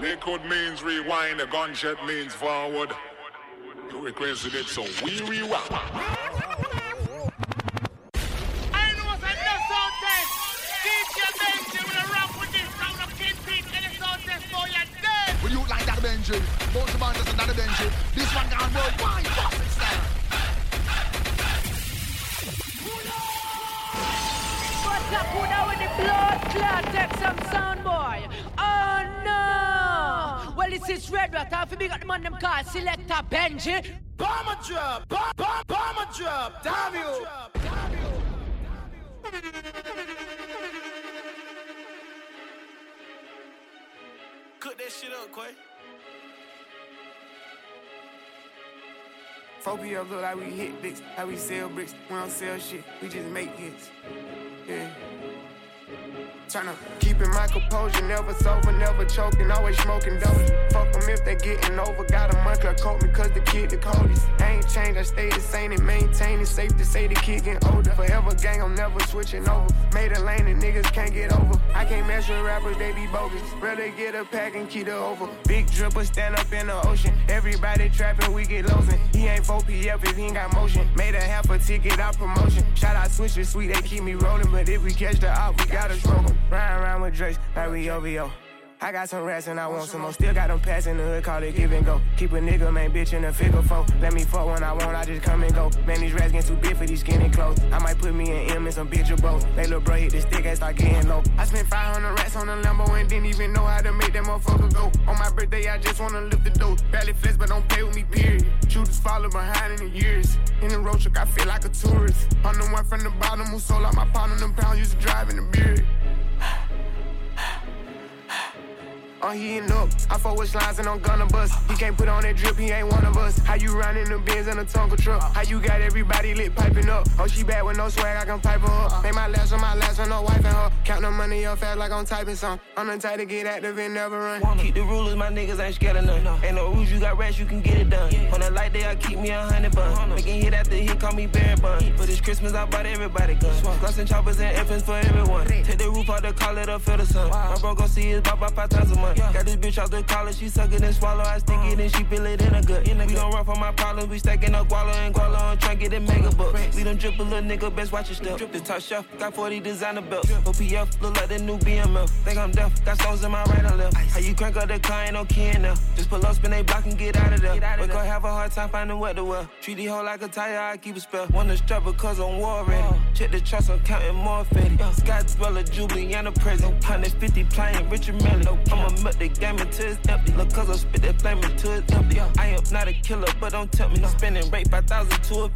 Liquid means rewind, a gunshot means forward. You requested it, so we rewind. I know what's a no sound test. DJ Benji will rock with this round of Kid Pete and the sound test for your dead. Will you like that Benji? Both the band is another Benji. This one gone worldwide, fucking style. What's up, who now with the blood clot? Take some sound, boy. No! Well, this is Red Rat. I feel big at the man them called Selector Benji. Bomber drop, bomb, bomb, bomber drop, damn you. Cook that shit up, Quay. 4 look like we hit bricks, how we sell bricks. We don't sell shit, we just make hits. Yeah. Tryna keeping my composure, never sober, never choking, always smoking dope. Fuck them if they getting over. Got a month to coat me cause the kid the coldest. Ain't changed, I stay the same and maintain it. Safe to say the kid getting older. Forever gang, I'm never switching over. Made a lane and niggas can't get over. I can't with rappers, they be bogus. Rather get a pack and keep it over. Big dripper stand up in the ocean. Everybody trapping, we get losing. He ain't 4PF if he ain't got motion. Made a half a ticket out promotion. Shout out switches, sweet, they keep me rolling. But if we catch the op, we gotta 'em. Ride around with Drake, like we OVO. I got some rats and I want some more. Still got them pass in the hood, call it give and go. Keep a nigga, man, bitch in a figure four. Let me fuck when I want, I just come and go. Man, these rats getting too big for these skinny clothes. I might put me in M and some bitch or both. They little bro hit the stick and start getting low. I spent 500 rats on a Lambo and didn't even know how to make that motherfucker go. On my birthday, I just wanna lift the dough. Barely flex, but don't play with me, period. Shooters follow behind in the years. In the road truck, I feel like a tourist. I'm the one from the bottom who sold out my pound and them pounds used to drive in the beard. I'm heating up. I fuck with slides and I'm gonna bust. He can't put on that drip, he ain't one of us. How you riding the Benz in a Tonka truck? How you got everybody lit piping up? Oh, she bad with no swag, I can pipe her up. Make my last on my last one, no wife and her. Count the money up fast like I'm typing some. I'm the type to get active and never run. Keep the rulers, my niggas ain't scared of none. Ain't no rules, you got rats, you can get it done. On a light day, I keep me a hundred bun. Making hit after hit, call me Barry Bun. For this Christmas, I bought everybody guns. Gloss and choppers and infants for everyone. Take the roof out the call it up, feel the sun. My bro gon' see his bop about five times a month. Got this bitch out the collar, she suck it and swallow. I stick it and she feel it in a gut. We don't run from my problems, we stacking up guala and guala on try get it mega bucks. We don't drip a little nigga, best watch your step. Drip the top shelf, got 40 designer belts. OPF look like the new BML. Think I'm deaf, got stones in my right and left. How you crank up the car, ain't no key in there. Just pull up, spin they block and get out of there. Wake up, have a hard time finding what to wear. Treat the hoe like a tire, I keep a spell. Wanna strap because I'm war ready. Check the trust, I'm counting more fetty. Scott Speller, Juliana present. 150 playing Richard Mille. I'ma milk the game until it's empty. Look, cause I spit that flame until it's empty. I am not a killer, but don't tell me. Spending rate 5,000 to a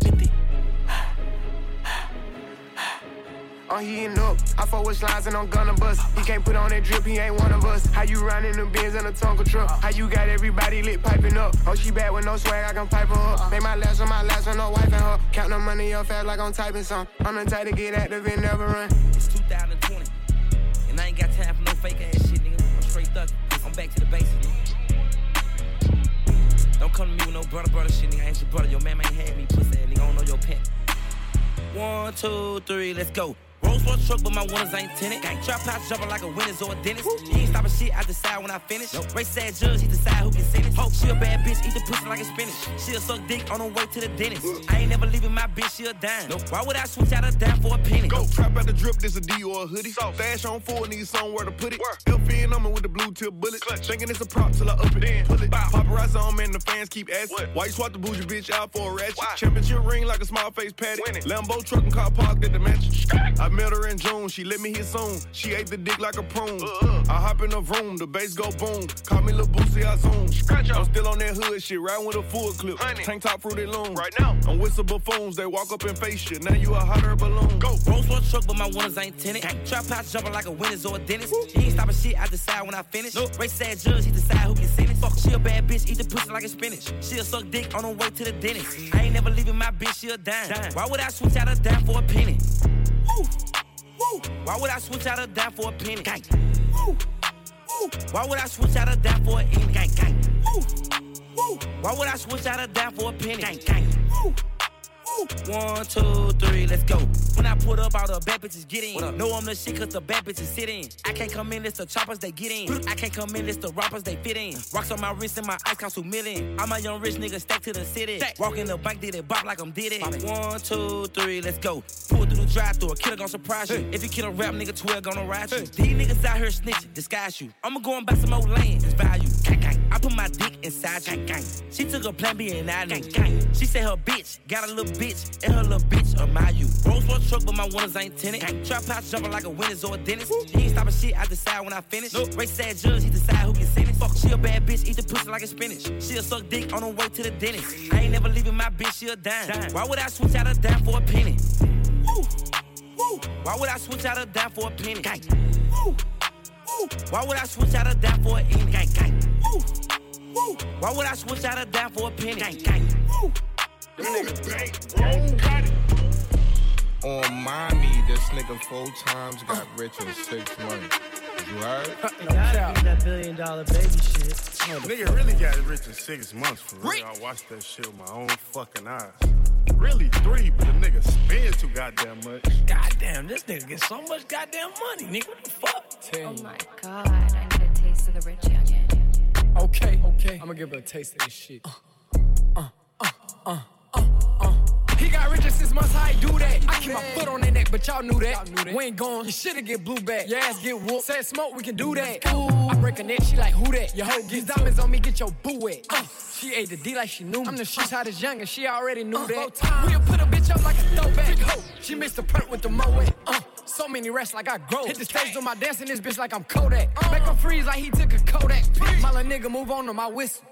50. I'm heating up. I fuck with slides and I'm gonna bust. He can't put on that drip, he ain't one of us. How you riding the Benz in a Tonka truck? How you got everybody lit piping up? Oh, she bad with no swag, I can pipe her up. Make my last on my last one, no wife and her. Count the money up fast like I'm typing some. I'm the type to get active and never run. It's 2020, and I ain't got time for no fake ass shit, nigga. I'm straight thuggin'. I'm back to the basics. Don't come to me with no brother, brother shit, nigga. I ain't your brother. Your man ain't had me, pussy nigga. I don't know your pet. One, two, three, let's go. Rolls Royce truck, but my winners ain't tenant. Gang trap house jumping like a winner's or a dentist. He ain't stopping shit, I decide when I finish. Nope. Race sad judge, he decide who can sentence. Hope she a bad bitch, eat the pussy like a spinach. She'll suck dick on her way to the dentist. I ain't never leaving my bitch, she a dime. Nope. Why would I switch out a dime for a penny? Go trap out the drip, this a D or a hoodie. So. Stash on full, need somewhere to put it. LP on me with the blue tip bullet. Thinking it's a prop till I up it. Then pull it. Paparazzi on me and the fans keep asking. Why you swap the bougie bitch out for a ratchet? Championship ring like a small face patty. Lambo truck and car parked at the mansion. I met her in June, she let me hit soon. She ate the dick like a prune. Uh-uh. I hop in the room, the bass go boom. Call me Lil Boosie, I zoom. I'm still on that hood shit, riding with a full clip. Tank top fruity loom. Right now, I'm with some buffoons, they walk up and face shit. Now you a hotter balloon. Go. Rolls Royce truck, but my winners ain't tenant. Trap house jumping like a winner's or a dentist. He ain't stopping shit, I decide when I finish. Nope. Race sad judge, he decide who can sentence. Fuck, she a bad bitch, eat the pussy like a spinach. She'll suck dick on her way to the dentist. I ain't never leaving my bitch, she a dime. Why would I switch out a dime for a penny? Woo. Why would I switch out a dime for a penny? Gang. Why would I switch out a dime for a penny? Gang, gang. Why would I switch out a dime for a penny? Gang, gang. One, two, three, let's go. When I put up, all the bad bitches get in. Know I'm the shit cause the bad bitches sit in. I can't come in, it's the choppers they get in. I can't come in, it's the rappers they fit in. Rocks on my wrist and my ice cost two million. I'm a young rich nigga stacked to the city. Walk in the bank, did it bop like I'm did it. One, two, three, let's go. Pull through the drive through, a killer gon' surprise you. If you kill a rap nigga, 12 gonna ride you. These niggas out here snitching, disguise you. I'ma go and buy some more land, it's value. I put my dick inside you. She took a plan B and I gang. She said her bitch got a little bitch and her little bitch admire you. Rolls Royce truck, but my windows ain't tinted. Trap house jumping like a winner's or a dentist. He ain't stopping shit, I decide when I finish. Nope. Race sad judge, he decide who can sentence. Fuck, she a bad bitch, eat the pussy like a spinach. She'll suck dick on her way to the dentist. I ain't never leaving my bitch, she a dime. Why would I switch out a dime for a penny? Woo. Woo. Why would I switch out a dime for a penny? Gang. Woo. Woo. Why would I switch out a dime for a penny? Gang, gang. Woo. Woo. Why would I switch out a dime for a penny? Gang, gang. Woo. On mommy, this nigga four times got rich in six months. You heard? that billion dollar baby shit. Nigga really got rich in six months for real. I watched that shit with my own fucking eyes. Really three, but the nigga spend too goddamn much. Goddamn, this nigga get so much goddamn money, nigga. What the fuck? Oh my god, I need a taste of the rich youngin. Okay, okay. I'm gonna give her a taste of this shit. Uh, uh, uh, uh. He got rich in six months, how he do that? I keep my foot on their neck, but y'all knew that. We ain't gone, you shoulda get blue back. Your ass get whooped. Said smoke, we can do that. I break a neck, she like, who that? Your hoe gets diamonds on me, get your boo wet. Uh, she ate the D like she knew me. I'm the streets hottest young and she already knew that. We'll put a bitch up like a throwback. Ho, she missed the perk with the moet. Uh, so many rests like I grow. Hit the stage on my dance in this bitch like I'm Kodak. Make him freeze like he took a Kodak. My little nigga move on to my whistle.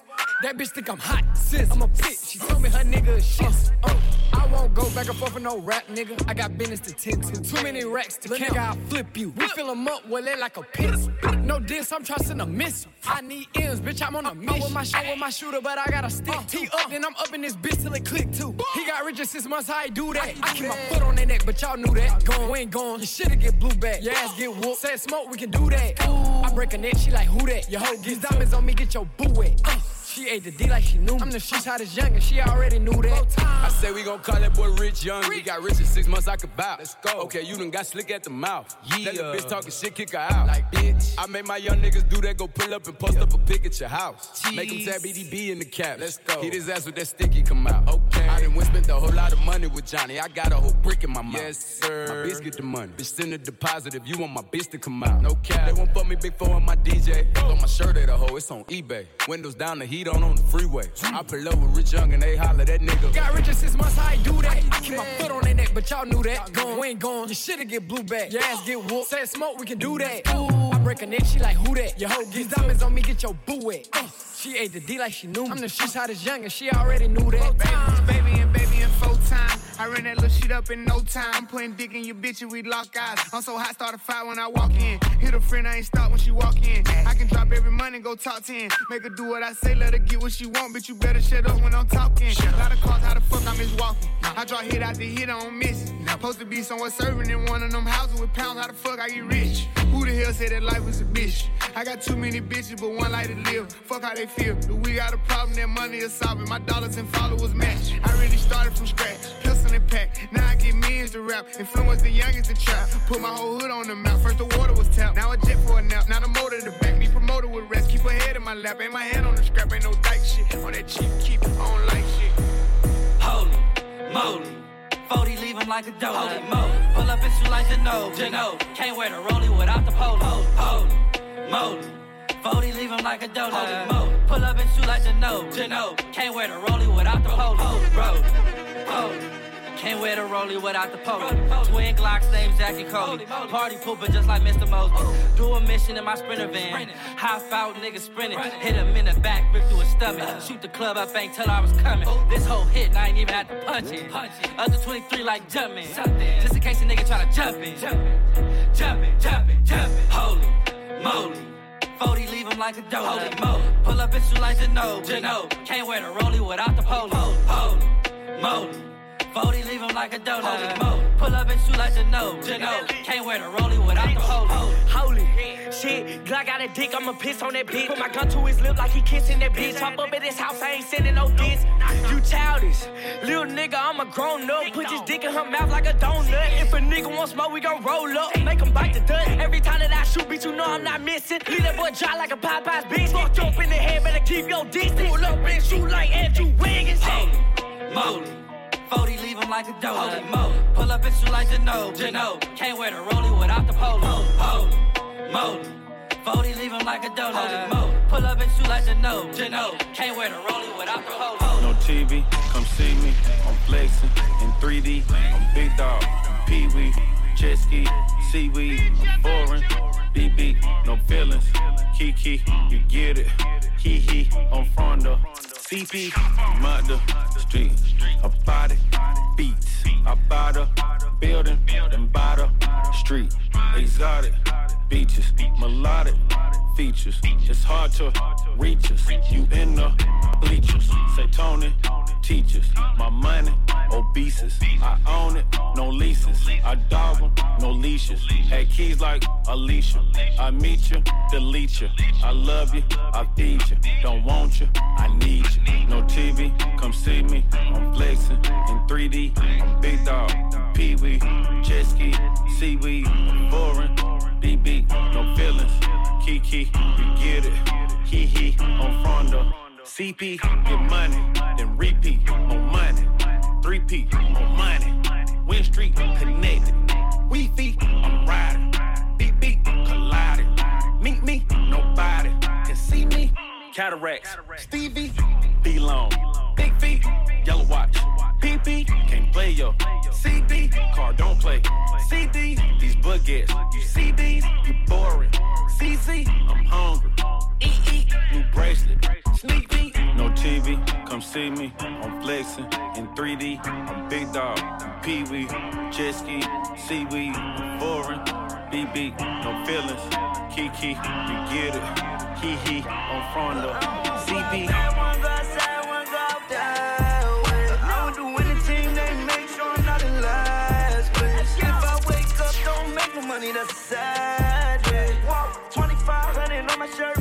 That bitch think I'm hot, sis. I'm a bitch. She told me her nigga is shit. Uh, I won't go back and forth with no rap, nigga. I got business to tend to. Too many racks to count. Nigga, I'll flip you. We fill 'em up, well, it like a pistol. No diss, I'm trusting a missile. I need M's, bitch, I'm on a mission. I'm with my, sh- with my shooter, but I got to stick. T up, then I'm up in this bitch till it click too. He got rich in six months, how he do that? I keep my foot on their neck, but y'all knew that. Gone, we ain't gone. You shoulda get blue back. Your ass get whooped. Said smoke, we can do that. I break a neck, she like, who that? Your hoe gets diamonds on me, get your boo wet. Uh, she ate the D like she knew me. I'm the streets hottest young and she already knew that. I say we gon' call that boy Rich Young. He got rich in six months, I could bow. Let's go. Okay, you done got slick at the mouth. Yeah. That little bitch talking shit, kick her out. Like, bitch. I made my young niggas do that, go pull up and post up a pic at your house. Make him tap EDB in the cap. Let's go. Hit his ass with that sticky come out. Okay. I done went spent a whole lot of money with Johnny. I got a whole brick in my mouth. Yes, sir. My bitch get the money. Bitch send a deposit if you want my bitch to come out. No cap. They won't fuck me big four on my DJ. Throw my shirt at a hoe, it's on eBay. Windows down, the heat on on the freeway. I pull with Rich Young and they holler that nigga. Got rich in six months, how he do that? Keep my foot on their neck, but y'all knew that. Gone, we ain't gone. You shoulda get blue back. Your ass get whooped. Said smoke, we can do that. I break a neck, she like, who that? Your hoe gets diamonds on me, get your boo wet. Uh, she ate the D like she knew me. I'm the streets hottest young and she already knew that. Baby and baby in full time. I ran that little shit up in no time. I'm putting dick in your bitch and we lock eyes. I'm so hot, start a fight when I walk in. Hit a friend, I ain't stop when she walk in. I can drop every money, go talk 10. Make her do what I say, let her get what she want, bitch. You better shut up when I'm talking. Lot of calls, how the fuck I miss walking? I draw hit after hit, I don't miss. Supposed to be somewhere serving in one of them houses with pounds, how the fuck I get rich? Who the hell said that life was a? I got too many bitches, but one like to live. Fuck how they feel. We got a problem that money is solving? My dollars and followers match. I really started from scratch. Pistol and pack. Now I get millions to rap. Influence the youngest to trap. Put my whole hood on the map. First the water was tapped. Now a jet for a nap. Now the motor to back. Me promoter with rest. Keep her head in my lap. Ain't my hand on the scrap. Ain't no dyke shit. On that cheap keep. I don't like shit. Holy moly. 40 leave him like a dough. Holy moly. Pull up and shoot like Geno. Geno. Can't wear the rollie without the polo. Holy moly. 40 leave him like a dough. Holy moly. Pull up and shoot like Geno. Geno. Can't wear the rollie without the polo. Bro. Holy. Can't wear the rollie without the polo. Twin Glocks same Jackie Cody. Party pooper just like Mr. Mosby. Do a mission in my sprinter van. Hop out, nigga sprinting. Hit him in the back, rip through his stomach. Shoot the club up, ain't tell I was coming. This whole hit, I ain't even had to punch it. Other 23 like jumping. Just in case a nigga try to jump in. Jumping, jumping, jumping. Holy moly. 40 leave him like a dough. Holy moly. Pull up and shoot like Geno. Geno. Can't wear the rollie without the polo. Holy moly. 40 leave him like a donut. Holy moly. Pull up and shoot like Geno. Geno. Can't wear the rollie without the polo. Holy shit, Glock got a dick, I'ma piss on that bitch. Put my gun to his lip like he kissing that bitch. Hop up at his house, I ain't sending no diss. You childish. Little nigga, I'm a grown up. Put his dick in her mouth like a donut. If a nigga want smoke, we gon' roll up. Make him bite the dust. Every time that I shoot, bitch, you know I'm not missing. Leave that boy dry like a Popeye's bitch. Fucked up in the head, better keep your distance. Pull up and shoot like Andrew Wiggins. Molly. 40 leave him like a donut. Mo. Pull up and shoot like Geno. Geno. Can't wear the rollie without the polo. Holy. Moly. 40 leave him like a donut. Mo. Pull up and shoot like Geno. Geno. Can't wear the rollie without the polo. No TV, come see me. I'm flexing in 3D. I'm big dog, Pee Wee, jet ski, seaweed, I'm foreign. BB, no feelings. Kiki, you get it. Hee hee, on Fronda. CP, mother, street, a body, beats. I buy the building, then buy the street. Exotic, beaches, melodic features. It's hard to reach us. You in the bleachers. Say Tony, teachers. My money, obeses. I own it, no leases. I dog 'em, no leashes. Had keys like Alicia. I meet you, delete you. I love you, I feed you. Don't want you, I need you. No TV, come see me. I'm flexing in 3D. I'm big dog, Pee Wee, jet ski, seaweed, foreign. BB, no feelings. Kiki, you get it. Hee hee, on Fronda. CP, get money, then repeat on money. 3P on money. Win Street connected. We feet, I'm riding. Beat, colliding. Meet me, nobody can see me. Cataracts, Stevie, be long. Big feet, yellow watch. PP, can't play yo. CB, car don't play. CD, these buckets. You see these, you boring. CC, I'm hungry. EE, new bracelet. Sneak peek, no TV, come see me. I'm flexing in 3D. I'm big dog, Pee Wee, jet ski, seaweed, I'm foreign. BB, no feelings. Kiki, you get it. Hee hee, on Fronda. CB. Money that's sad, yeah. 2500 on my shirt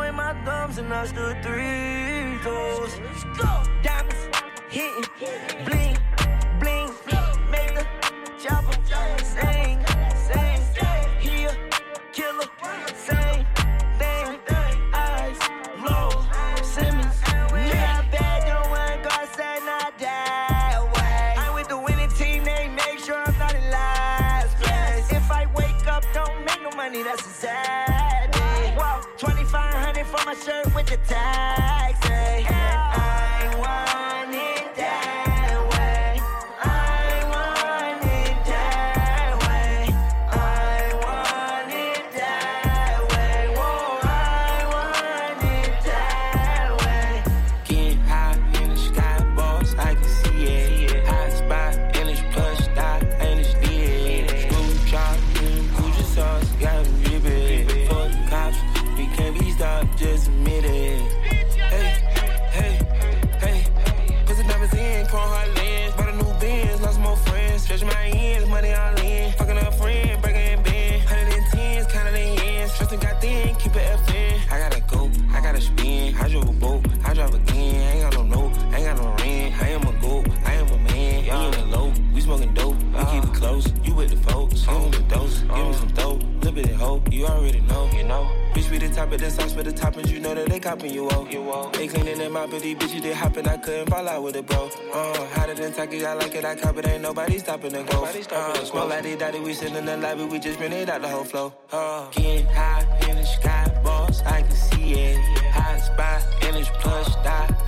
Away my thumbs and I stood three toes. Diamonds copping you off. You off. They cleaning in my these bitches they hopping, I couldn't fall out with it, bro. Uh, hotter than Taki, I like it, I cop it, ain't nobody stopping the growth. Uh, smoke like they daddy, we sitting in the lobby, we just rented out the whole flow. Uh, getting high in the sky, boss, I can see it. Hot spot, and it's plush dot,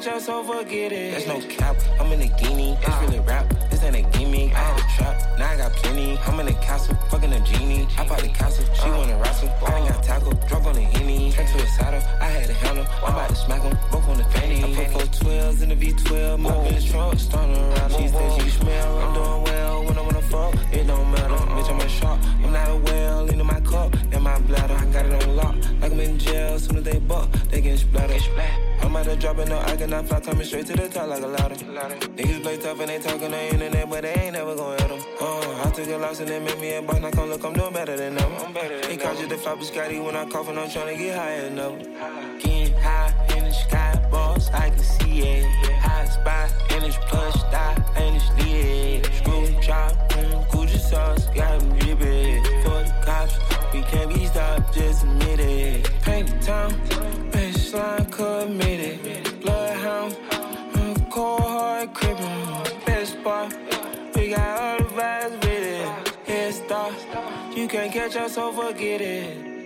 can't so forget it. There's no cap, I'm in a guinea. It's ah. really rap, this ain't a gimmick. I had a ah. trap, now I got plenty. I'm in the castle, fucking a genie. I bought the castle, she ah. wanna wrestle. I ain't got tackle, drop on the henny. Track to a saddle, I had a handle. I'm about to smack 'em, both on the fanny. I put four 12s in the V12, my bitch trunk, starting around. She said she smell, I'm uh-huh. doing well when I wanna fuck. It don't matter, uh-huh. bitch, I'm a shark. I'm not a whale, into my cup, in my bladder. I got it on lock, like I'm in jail. Soon as they buck, they get splattered. I'm about to drop it, no, I cannot fly, coming straight to the top like a ladder. Niggas play tough and they talking on the internet, but they ain't never gonna hit 'em. Uh, I took a loss and they made me a boss, now come look, I'm doing better than them. I'm better than They call you the flop Scotty when I cough and I'm trying to get higher enough. Getting high in the sky, boss, I can see it. Hot spot, and it's plush dot, and it's lit. Screw chop, mm, Gucci sauce, got me dripping. Cops, we can't be stopped, just admit it. Paint the town, baseline committed. Bloodhound, mm, cold hard crippin'. Best part, we got all the vibes with it. Head start, you can't catch us, so forget it.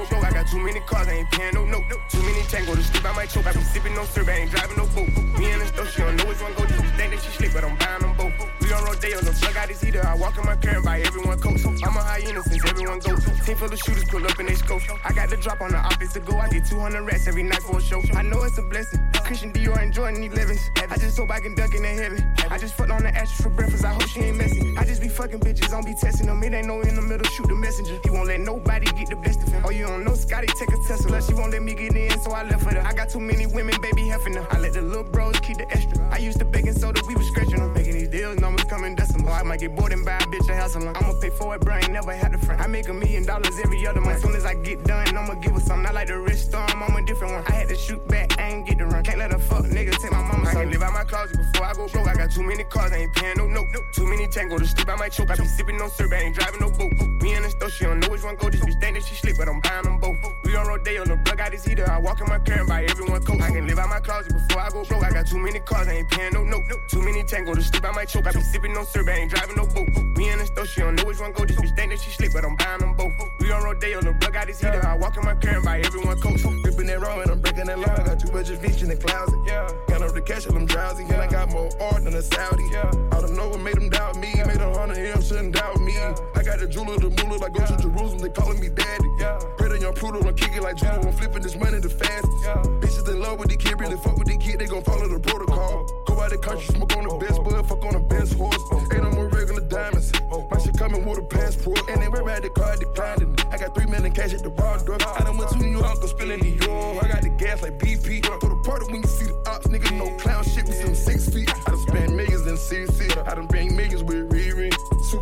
Before I got too many cars, I ain't paying no note. Too many tango to sleep, I might choke. I be sipping no syrup, I ain't driving no boat. Me in the store, she don't know which one go. Just think that she sleep, but I'm buying them both. We on Rodeo, no plug out this heater. I walk in my car and buy everyone coats. I'm a hyena since everyone goes. Team full of shooters pull up in they scope. I got the drop on the office to go. I get 200 rats every night for a show. I know it's a blessing. Christian Dior and Jordan 11s. I just hope I can duck in the heaven. I just fucked on the ashes for breakfast. I hope she ain't messy. I just be fucking bitches, don't be testing them. It ain't no in the middle, shoot the messenger. He won't let nobody get the best of him. Oh, you don't know Scotty take a Tesla. She won't let me get in, so I left with her. I got too many women, baby, heffing her. I let the little bros keep the extra. I used the baking soda, we was scratching them. Making these deals, numbers coming decimal. I might get bored and buy a bitch a house alone. I'ma pay for it, bro, I ain't never had a friend. I make a million dollars every other month. As soon as I get done, I'ma give her something. Not like the rich storm, I'm a different one. I had to shoot back, I ain't get to run. Can't let a fuck nigga take my mama. I can live out my closet before I go broke. I got too many cars, I ain't paying no note. Too many tango to sleep, I might choke. I be sipping no syrup, I ain't driving no boat. Me in the store, she don't know which one go. Just be think that she sleep, but I'm buying them both. We on Rodeo, no plug out this heater. I walk in my car and buy everyone coats. I can live out my closet before I go broke. I got too many cars, I ain't paying no note. Too many tango to sleep, I might choke. I be sipping no syrup, I ain't driving no boat. Me in the store, she don't know which one go. Just be think that she sleep, but I'm buying them both. We on Rodeo, no plug out this heater. I walk in my car and buy everyone coats. Ripping that wrong and I'm breaking that law. I got too much fish in the closet. Yeah. Got up the cash I'm drowsy. And I got more art than a Saudi. Yeah. I don't know what made them doubt me. Made a hundred M, shouldn't doubt me. I got the jeweler, the moolah, like go to Jerusalem. They calling me daddy. Yeah. Pray to young Pluto, I'm kicking like Judo. I'm flipping this money the fastest. Bitches in love with the kid, really fuck with the kid. They gon' follow the protocol. Go out the country, smoke on the best bud, fuck on the best horse. Ain't no more regular diamonds. My shit coming with a passport. And they everybody the card declined. it. I got three million cash at the bar door. I done went to New York, spilling New York. I got the gas like BP. For the party when you see the ops, nigga, no clown shit. We some six feet. I done spent millions in CC. I done bring millions with Riri.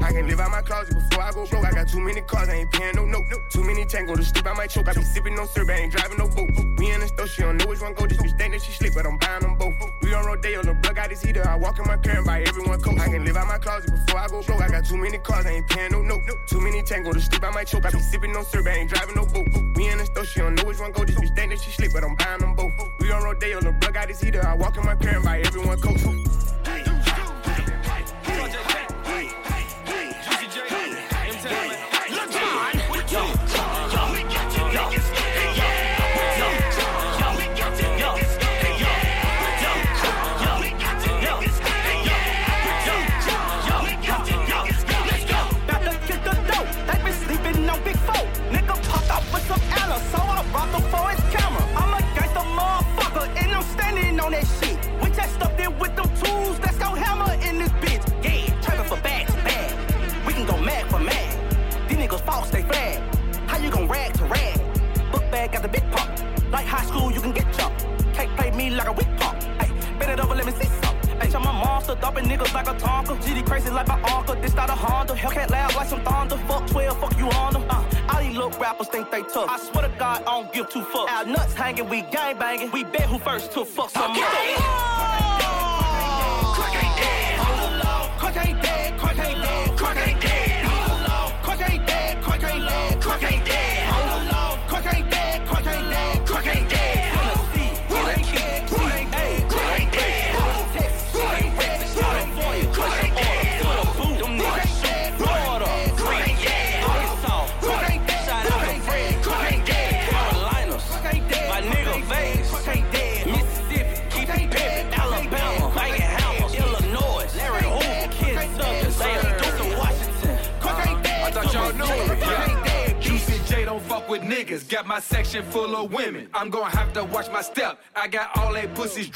I can live out my closet before I go broke. I got too many cars, I ain't paying no note. Too many tango to sleep, I might choke. I be sipping no syrup, I ain't driving no boat. We in the store, she don't know which one go. This bitch think she sleep, but I'm buying them both. We on Rodeo, the plug got his heater. I walk in my car and buy everyone coat. I can live out my closet before I go broke. I got too many cars, I ain't paying no note. Too many tango to sleep, I might choke. I be sipping no syrup, I ain't driving no boat. We in the store, she don't know which one go. This bitch think that she sleep, but I'm buying them both. We on Rodeo, the plug got his heater. I walk in my car and buy everyone coat.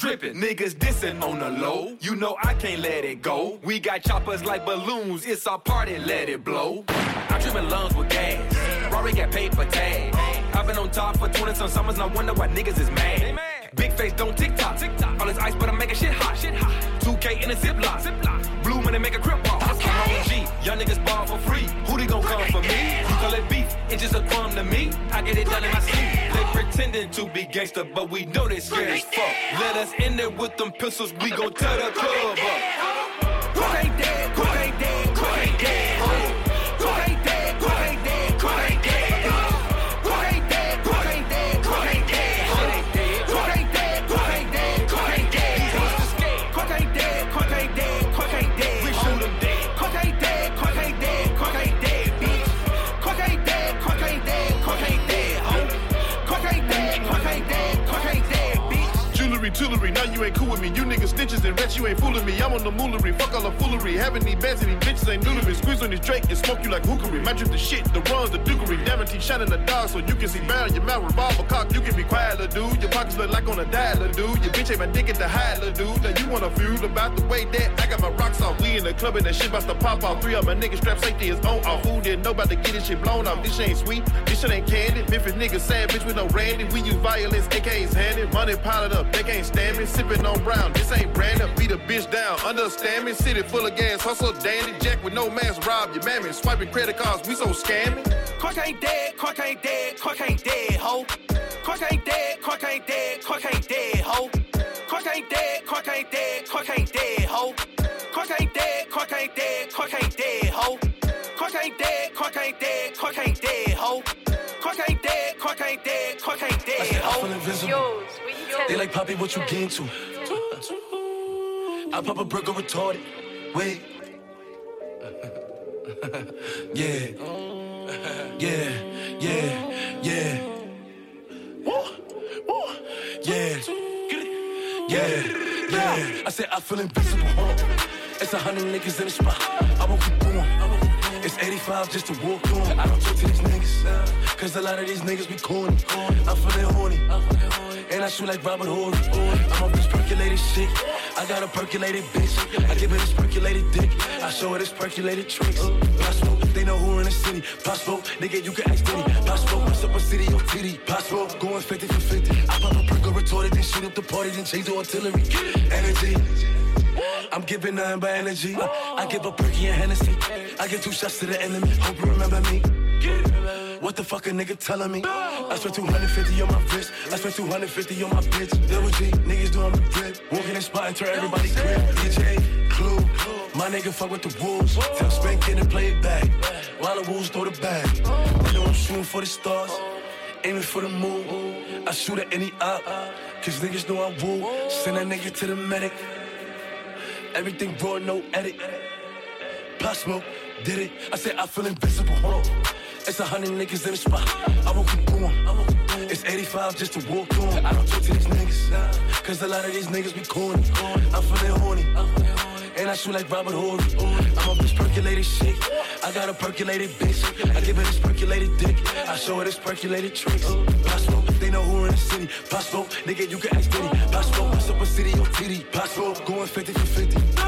Dripping. Niggas dissing on the low. You know I can't let it go. We got choppers like balloons. It's our party, let it blow. I'm trimming lungs with gas. Rory got paid for tag. I've been on top for 20 some summers. No wonder why niggas is mad. Big face don't tick tock. All this ice, but I'm making shit hot. Shit hot. 2K in a ziploc. Blue money make a crip walk. I'm OG. Young niggas ball for free. Who they gon' come for me? You call it beef. It's just a crumb to me. I get it done in my sleep. Pretending to be gangster, but we know they scared as fuck. Let us in there with them pistols. We gon' tear the club up. You ain't cool with me. You niggas snitches and rats, you ain't fooling me. I'm on the moolery, fuck all the foolery. Having these bands and these bitches ain't new to me. Squeeze on this Drake and smoke you like hookery. Might drip the shit, the runs, the dookery. Diamond shining the dark so you can see barrel your mouth, revolver cock. You can be quiet, little dude. Your pockets look like on a dial, little dude. Your bitch ain't my dick at the high, little dude. Now you wanna feud about the way that I got my rocks off. We in the club and that shit about to pop off. Three of my niggas strap safety is on off. Who didn't know about to get this shit blown off? This shit ain't sweet, this shit ain't candy. Memphis niggas bitch with no Randy. We use violence, AKs handed. Money piled up, they can't stand me. Sipping on brown, this ain't Brandon. Beat a bitch down, understand me. City full of gas, hustle dandy. Jack with no mask, rob your mammy. Swiping credit cards, we so scammy. Crack ain't dead, crack ain't dead, crack ain't dead, ho. Crack ain't dead, crack ain't dead, crack ain't dead, ho. Crack ain't dead, crack ain't dead, crack ain't dead, ho. Crack ain't dead, crack ain't dead, crack ain't dead, ho. Crack ain't dead, crack ain't dead, crack ain't dead, ho. Crack ain't dead, crack ain't dead, crack ain't dead, I ho. feel invisible. They like Poppy, what you get into? I pop a brick or retarded. Wait. yeah. Yeah. Yeah. Yeah. Woo. Woo. Yeah. Yeah. Yeah. I said I feel invisible. Huh? It's a hundred niggas in the spot. I won't keep going. It's 85 just to walk on. I don't talk to these niggas. Uh, Cause a lot of these niggas be corny. I'm feeling horny. And I shoot like Robert Horry. I'm off this percolated shit. I got a percolated bitch. I give her this percolated dick. I show her this percolated tricks. Possible, they know who in the city. Possible, nigga, you can ask Diddy. Possible, what's up a city or TD? Possible, going 50 for 50. I pop a perk or retorted, then shoot up the party, then change the artillery. Energy. I'm giving nothing but energy. I give a perky and Hennessy. I give two shots to the enemy. Hope you remember me. What the fuck a nigga telling me? I spent 250 on my wrist. I spent 250 on my bitch. Double G, niggas doing the drip. Walk in spot and turn everybody grip. DJ, Clue, my nigga fuck with the wolves. Tell Spank in and play it back. While the wolves throw the bag. I know I'm shooting for the stars. Aiming for the moon. I shoot at any op. Cause niggas know I woo. Send that nigga to the medic. Everything raw, no edit. Pop smoke, did it. I said I feel invincible. Hold on. It's a hundred niggas in the spot. I won't keep going. It's 85 just to walk on. I don't talk to these niggas. Cause a lot of these niggas be corny. I'm feeling horny. And I shoot like Robert Horry. I'm a bitch percolated shit. I got a percolated bitch. I give her this percolated dick. I show her this percolated tricks. The city. Possible, nigga, you can ask Diddy. Possible, a city on TD. Possible, going 50 for 50.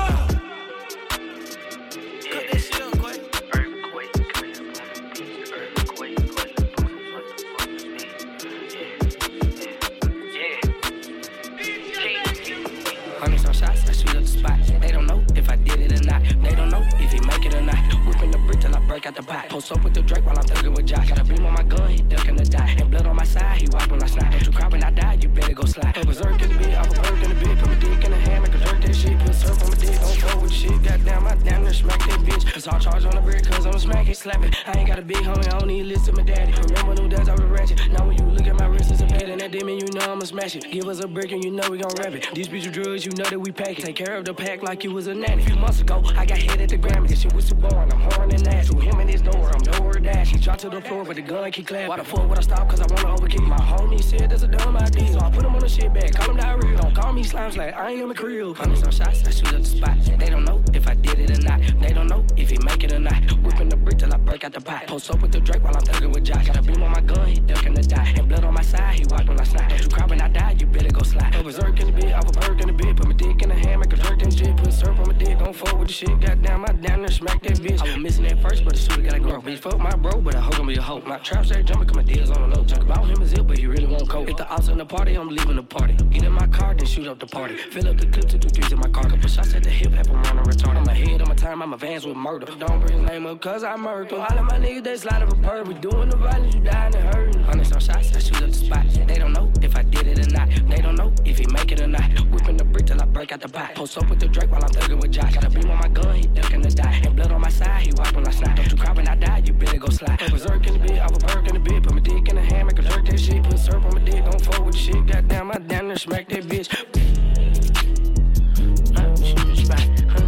Break out the pot. Post up with the Drake while I'm thugging with Josh. Got a beam on my gun, he ducking the die. And blood on my side, he wipe when I slide. Don't you cry when I die, you better go slide. Go berserk in the bed, off a perk in the bed. Put my dick in the hand, make a that shit. Put surf on my dick, don't go with shit. Goddamn, I damn near smack that bitch. It's all charge on the brick, cause I'm smack it, slap it. I ain't got a big homie, I don't need to listen to my daddy. Remember them days I was ratchet. Now when you look at my wrist, it's a. And that demon, you know I'ma smash it. Give us a brick and you know we gon' rap it. These bitch drugs, you know that we pack it. Take care of the pack like you was a nanny. A few months ago, I got hit at the Grammy. This shit was too boring. I'm horning and ass. To him and his door, I'm nowhere dash. He dropped to the floor, but the gun keep clapping. Why the fuck would I stop? Cause I wanna overkill. My homie said that's a dumb idea. So I put him on the shit bag, call him diarrhea. Don't call me slimes like I ain't in my crib. Hundreds on some shots, I shoot up the spot. They don't know if I did it or not. They don't know if he make it or not. Whipping the brick till I break out the pot. Post up with the Drake while I'm thugging with Josh. Got a beam on my gun, he ducking the die. And blood on my side, he when I slide. Don't you cry when I die, you better go slide. Go berserk in the bed, off a perk in the bed. Put my dick in the hand, make a jerk that shit. Put surf on my dick, don't fuck with the shit. Goddamn, I down there smack that bitch. I was missing that first, but the shooter gotta grow. Bitch, fuck my bro, but I hope him be a hoe. My trap stay jumping, cause my deals on the low. Talk about him is ill, but he really won't cope. If the outs in the party, I'm leaving the party. Get in my car, then shoot up the party. Fill up the clip to do threes in my car. Couple shots at the hip, have him running retarded. I'm ahead of my time, I'm advanced with murder. Don't bring his name up, cause I murder. All of my niggas, they slide of a perp. We doing the violence, you dying and hurting. Hundreds on shots, I shoot up the spot. They don't know if I did it or not. They don't know if he make it or not. Whipping the brick till I break out the pot. Post up with the Drake while I'm thugging with Josh. Got a beam on my gun, he ducking the die. And blood on my side, he wipe when I slide. Don't you cry when I die, you better go slide. Berserk in the bed, off a perk in the bed. Put my dick in the hand, make a jerk that shit. Put surf on my dick, don't fuck with the shit. Goddamn, I down there smack that bitch.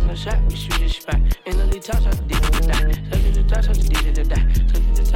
The shot, we shoot the spot. In the lead toss, I did it die. Touch it, the toss, I did it die. Touch it, the toss,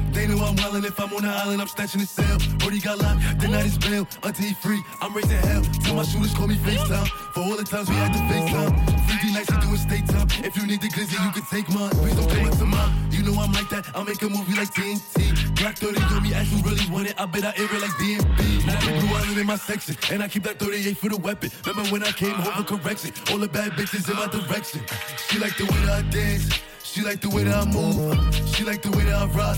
they know I'm wildin'. If I'm on the island, I'm snatching the cell. Brody got locked, the night is bail. Until he free, I'm raising hell. Tell my shooters call me FaceTime. For all the times we had to FaceTime. 3D nights, I doing state time. If you need the glizzy, you can take mine. Please don't play my to mine. You know I'm like that. I'll make a movie like TNT. Black 30 on me, as you really want it. I bet I air it like DMB. Now the blue island in my section. And I keep that 38 for the weapon. Remember when I came home for correction? All the bad bitches in my direction. She like the way that I dance. She like the way that I move. She like the way that I rock.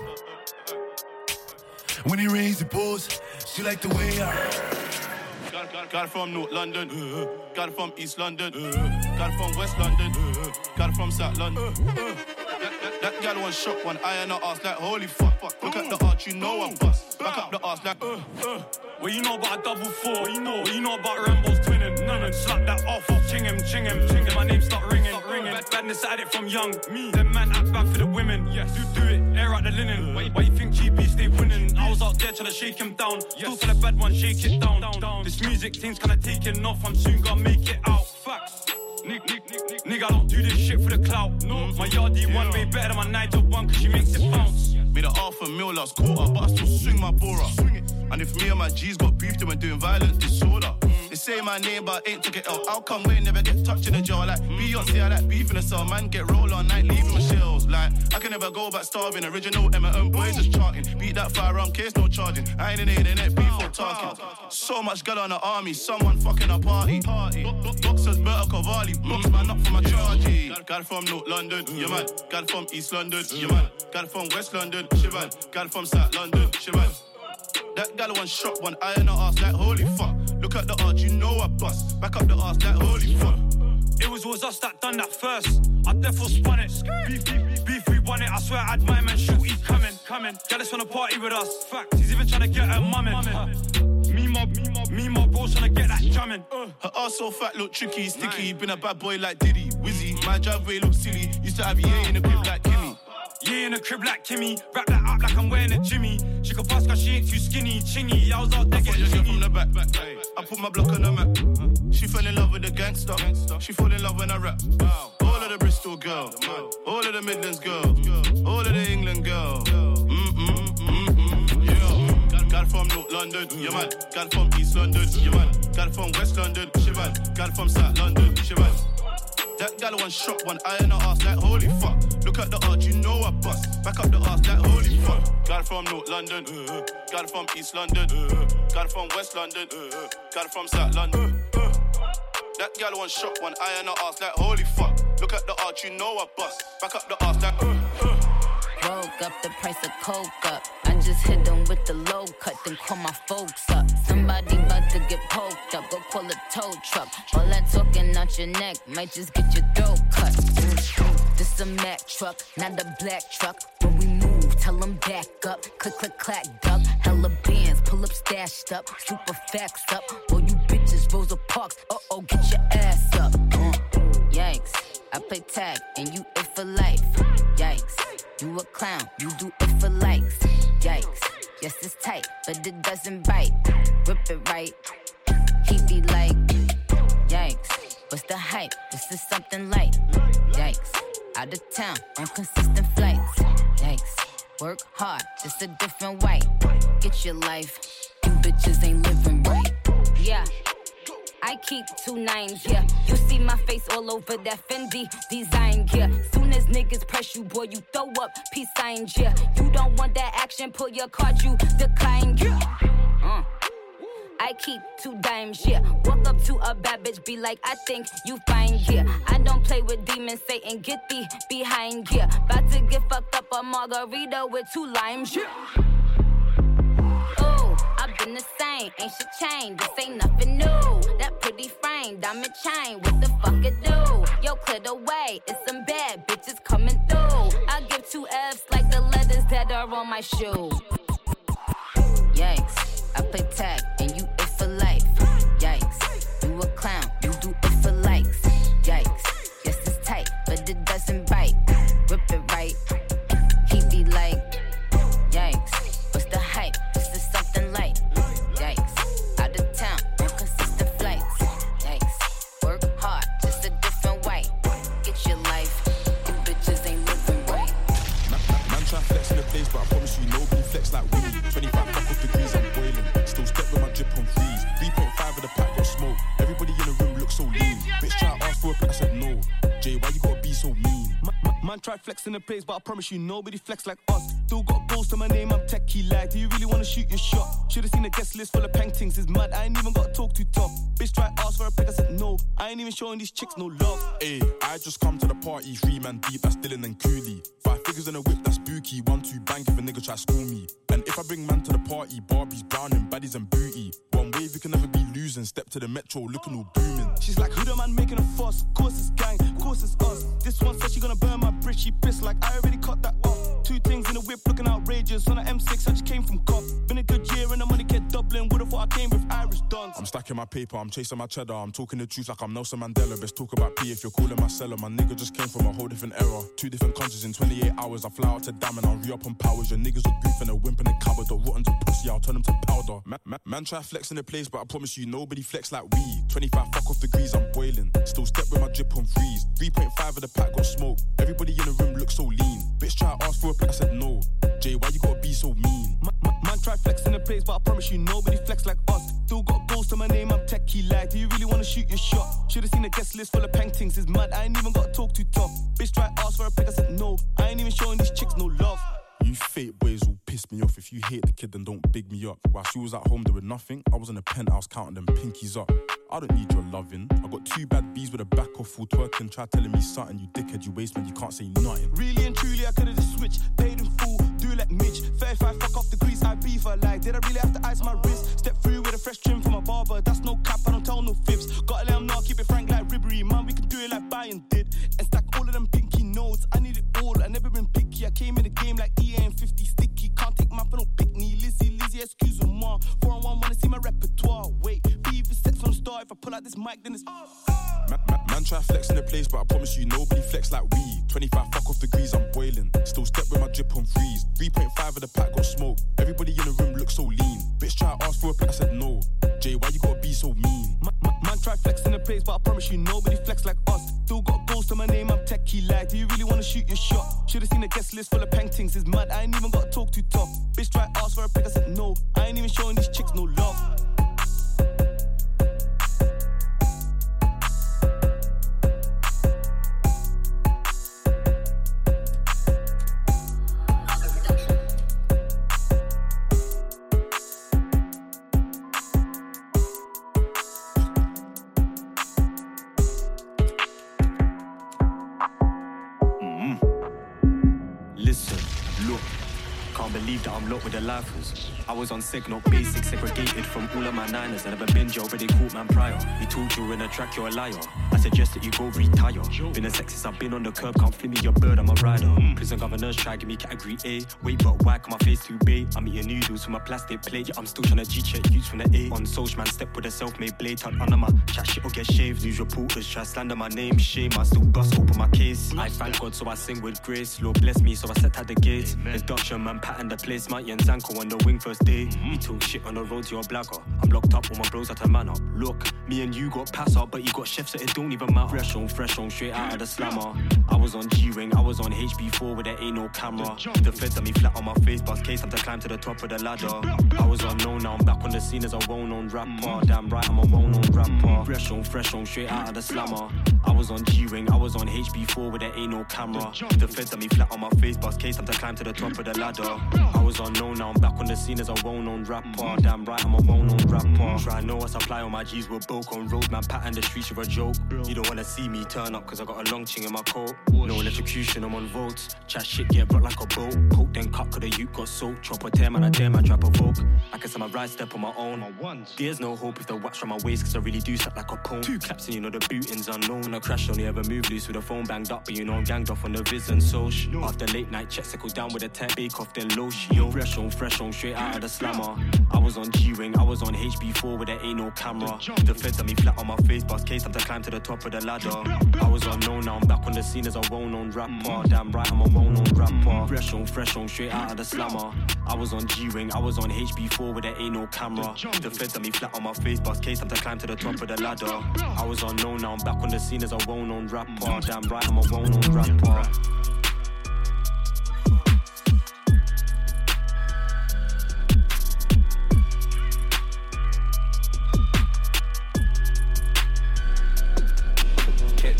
When he rains, the pours. She like the way I. Got, got, got from North London, uh, got from East London, uh, got from West London, uh, got from South London. That, that, that gal one shot, one eye and her ass like holy fuck. Look at the arch, you know I'm bust. Back up the ass like. Uh, uh. What you know about a double four? What you know? What you know about Rambo's twinning? None and slap that off. off Ching him, ching him, ching him. My name start ringing, ringing. Bad, badness at it from young. Me, them man act bad for the women. Yes, do do it, air out the linen. Why, why you think GB stay winning? I was out there trying to shake him down. Yes. Talk to the bad one, shake it down. down, down. This music thing's kinda taking off. I'm soon gonna make it out. Facts. Nick, Nick, Nick, Nick. Nigga, I don't do this shit for the clout. No, my yardie one way better than my Nigel one, cause she makes it bounce. Made a half a mil last quarter, but I still swing my bora. And if me and my G's got beef, then we're doing violent disorder. Say my name, but ain't took it out. How come we never get touched in the jaw? Like Beyonce, I like beef in the cell. Man, get roll on night, leaving my shells. Like, I can never go back starving. Original M&M boys just charting. Beat that firearm case, no charging. I ain't in the internet, beef or talking. So much girl on the army, someone fucking a party. Bo- bo- Boxers, Berta Cavalli. Box man up for my chargy. Got it from North London, yeah man. Got from East London, yeah man. Got from West London, shit man. Got from South London, shit man. That gal one shot, one in her ass like holy fuck. Look at the arch, you know I bust. Back up the ass like holy fuck. It was, was us that done that first. I therefore spun it. Beef, beef, beef, we won it. I swear I had my man shoot, he coming, coming. Gallus wanna party with us. Fact, he's even trying to get her mum in. Huh. Me mob, me mob, me mob, bros trying to get that jamming. Uh. Her ass so fat, look tricky, sticky. Been a bad boy like Diddy, Wizzy. My driveway look silly. Used to have yeah in the crib like Kimmy. Yeah, in a crib like Kimmy. Wrap that up like I'm wearing a Jimmy. She can pass cause she ain't too skinny. Chingy, I was out there getting chingy. from the back, back. I put my block on the map. She fell in love with the gangster. She fall in love when I rap. All of the Bristol girls, all of the Midlands girls, all of the England girls. Mm-mm, mm-mm, yeah. From North London, yeah man. Got it from East London, yeah man. Got it from West London, she man. It from South London, she man. That gal one shot, one eye in her ass like holy fuck. Look at the arch, you know I bust. Back up the ass like holy fuck. Got it from North London, uh, got it from East London, uh, got it from West London, uh, got it from South London. uh. That gal one shot, one eye in her ass like holy fuck. Look at the arch, you know I bust. Back up the ass like. Uh, uh. Up the price of coke up. I just hit them with the low cut, then call my folks up. Somebody about to get poked up, go call a tow truck. All that talking out your neck might just get your throat cut. This a Mack truck, not a black truck. When we move, tell them back up. Click, click, clack, duck. Hella bands, pull up, stashed up. Super facts up. All you bitches, Rosa Parks. Uh oh, get your ass up. Uh, yikes. I play tag and you it for life. Yikes. You a clown, you do it for likes. Yikes. Yes, it's tight, but it doesn't bite. Rip it right. He be like, yikes. What's the hype? This is something light. Yikes. Out of town on consistent flights. Yikes. Work hard, just a different way. Get your life. You bitches ain't living right. Yeah. I keep two nines, yeah. You see my face all over that Fendi design, yeah. Soon as niggas press you, boy, you throw up peace signs, yeah. You don't want that action, pull your card, you decline, yeah. Uh. I keep two dimes, yeah. Walk up to a bad bitch, be like, I think you fine, yeah. I don't play with demons, Satan, get thee behind, yeah. About to get fucked up a margarita with two limes, yeah. Ooh, I've been the same, ain't shit changed. This ain't nothing new. That pretty frame, diamond chain, what the fuck it do? Yo, clear the way, it's some bad bitches coming through. I give two F's like the letters that are on my shoe. Yikes, I play tag and you flex in the place, but I promise you nobody flex like us. Still got goals to my name, I'm techie like. Do you really wanna shoot your shot? Should've seen a guest list full of paintings, it's mad. I ain't even got to talk too tough. Bitch try ask for a pic, I said no. I ain't even showing these chicks no love. Ayy, I just come to the party, three man deep, that's Dylan and Cooley. Five figures in a whip, that's spooky. One, two, bang if a nigga try school me. And if I bring man to the party, Barbies, browning, baddies and booty. One wave, you can never be losing. Step to the metro, looking all booming. She's like, who the man making a fuss? Course it's gang, course it's us. This one said she gonna burn my bridge, she pissed like I already cut that off. Two things in the whip looking outrageous. On a M6, I just came from cop. Been a good year and the money kept doubling. Would've thought I came with Irish dons. I'm stacking my paper, I'm chasing my cheddar. I'm talking the truth like I'm Nelson Mandela. Best talk about P if you're calling my seller. My nigga just came from a whole different era. Two different countries in 28 hours. I fly out to Dam and I'll re up on powers. Your niggas are goof and a wimp and a cupboard. The rotten to pussy, I'll turn them to powder. Man, man, man try flex in the place, but I promise you nobody flex like we. 25 fuck off degrees, I'm boiling. Still step with my drip on freeze. 3.5 of the pack got smoke. Everybody in the room looks so lean. Bitch try ask for a I said no. Jay, why you gotta be so mean? Man, man, try flex in the place, but I promise you nobody flex like us. Still got goals to my name, I'm techie like. Do you really wanna shoot your shot? Should've seen a guest list full of paintings, it's mad. I ain't even got to talk too tough. Bitch try ask for a pic, I said no. I ain't even showing these chicks no love. You fake boys will piss me off. If you hate the kid, then don't big me up. While she was at home doing nothing, I was in the penthouse counting them pinkies up. I don't need your loving. I got two bad bees with a back off full twerking. Try telling me something, you dickhead, you waste man, you can't say nothing. Really and truly, I could've just switched. Paid in full, do like Mitch. 35 fuck off the grease, I beef her like. Did I really have to ice my wrist? Step through with a fresh trim from a barber. That's no cap, I don't tell no fibs. Gotta let know, keep it frank like Ribéry. Man, we can do it like Bayern did. And stack all of them pinky notes. I need it I came in the game like EA and 50 sticky. Can't take my final picnic. Lizzie, Lizzie, excuse moi. Four on one, wanna see my repertoire. Wait, fever set from the start. If I pull out this mic, then it's off. Man, man, man try flexing the place, but I promise you nobody flex like we. 25 fuck off degrees, I'm boiling. Still step with my drip on freeze. 3.5 of the pack got smoke. Everybody in the room looks so lean. Bitch try ask for a pack, I said no. Jay, why you gotta be so mean? Man, man, man try flexing the place, but I promise you nobody flex like us. Still got goals to my name, I'm like. Do you really wanna shoot your shot? Should've seen a guest list full of paintings, it's mad. I ain't even got to talk too tough. Bitch try ask for a pic, I said no. I ain't even showing these chicks no love. Locked with the lifers. I was on signal, basic, segregated from all of my niners. I never been jail, but they caught man prior. He told you in a track, you're a liar. I suggest that you go retire. Been a sexist, I've been on the curb, can't flip me your bird, I'm a rider. Mm. Prison governors try give me category A. Wait, but why can my face too big? I'm eating noodles from a plastic plate. Yeah, I'm still trying to G check youths from the A. On social man, step with a self made blade, tucked under my chat shit or get shaved. News reporters try slander my name, shame. I still bust open my case. I thank God, so I sing with grace. Lord bless me, so I set at the gates. Induction man, pattern the place. Mighty and Zanko on the wing first day. You talk shit on the road to your blagger. I'm locked up, all my bros at a man up. Look, me and you got pass up, but you got chefs, so it don't even matter. Fresh on, fresh on, straight out of the slammer. I was on G Wing, I was on HB4 where there ain't no camera. The feds on me flat on my face, bust case, I'm to climb to the top of the ladder. I was unknown, now I'm back on the scene as a well known rapper. Damn right, I'm a well known rapper. Fresh on, fresh on, straight out of the slammer. I was on G Wing, I was on HB4 where there ain't no camera. The feds on me flat on my face, bust case, I'm to climb to the top of the ladder. I was unknown, now I'm back on the scene as a well known rapper. Damn right, I'm a well known rapper. Try know I supply on my G's with bulk on road, man. Pat and the streets with a joke. You don't wanna see me turn up, cause I got a long ching in my coat. No electrocution, I'm on volts. Chat shit, get brought like a boat. Coke then cut, cause the youth got soaked. Chop a tear, man, I dare man, trap a vogue. I guess I'm a right step on my own. There's no hope if the wax from my waist, cause I really do slap like a pone. Two claps and you know the booting's unknown. I crash only ever move loose with the phone banged up, but you know I'm ganged off on the viz and social. After late night checks, I go down with a tech bake off, then low Yo, fresh on, fresh on, straight out of the slammer. I was on G Wing, I was on HB4 where there ain't no camera. The feds on me flat on my face, bust case, I'm to climb to the top of the ladder. I was unknown, now I'm back on the scene as a well known rapper. Damn right, I'm a well known rapper. Fresh on, fresh on, straight out of the slammer. I was on G Wing, I was on HB4 where there ain't no camera. The feds on me flat on my face, bust case, I'm to climb to the top of the ladder. I was unknown, now I'm back on the scene as a well known rapper. Damn right, I'm a well known rapper.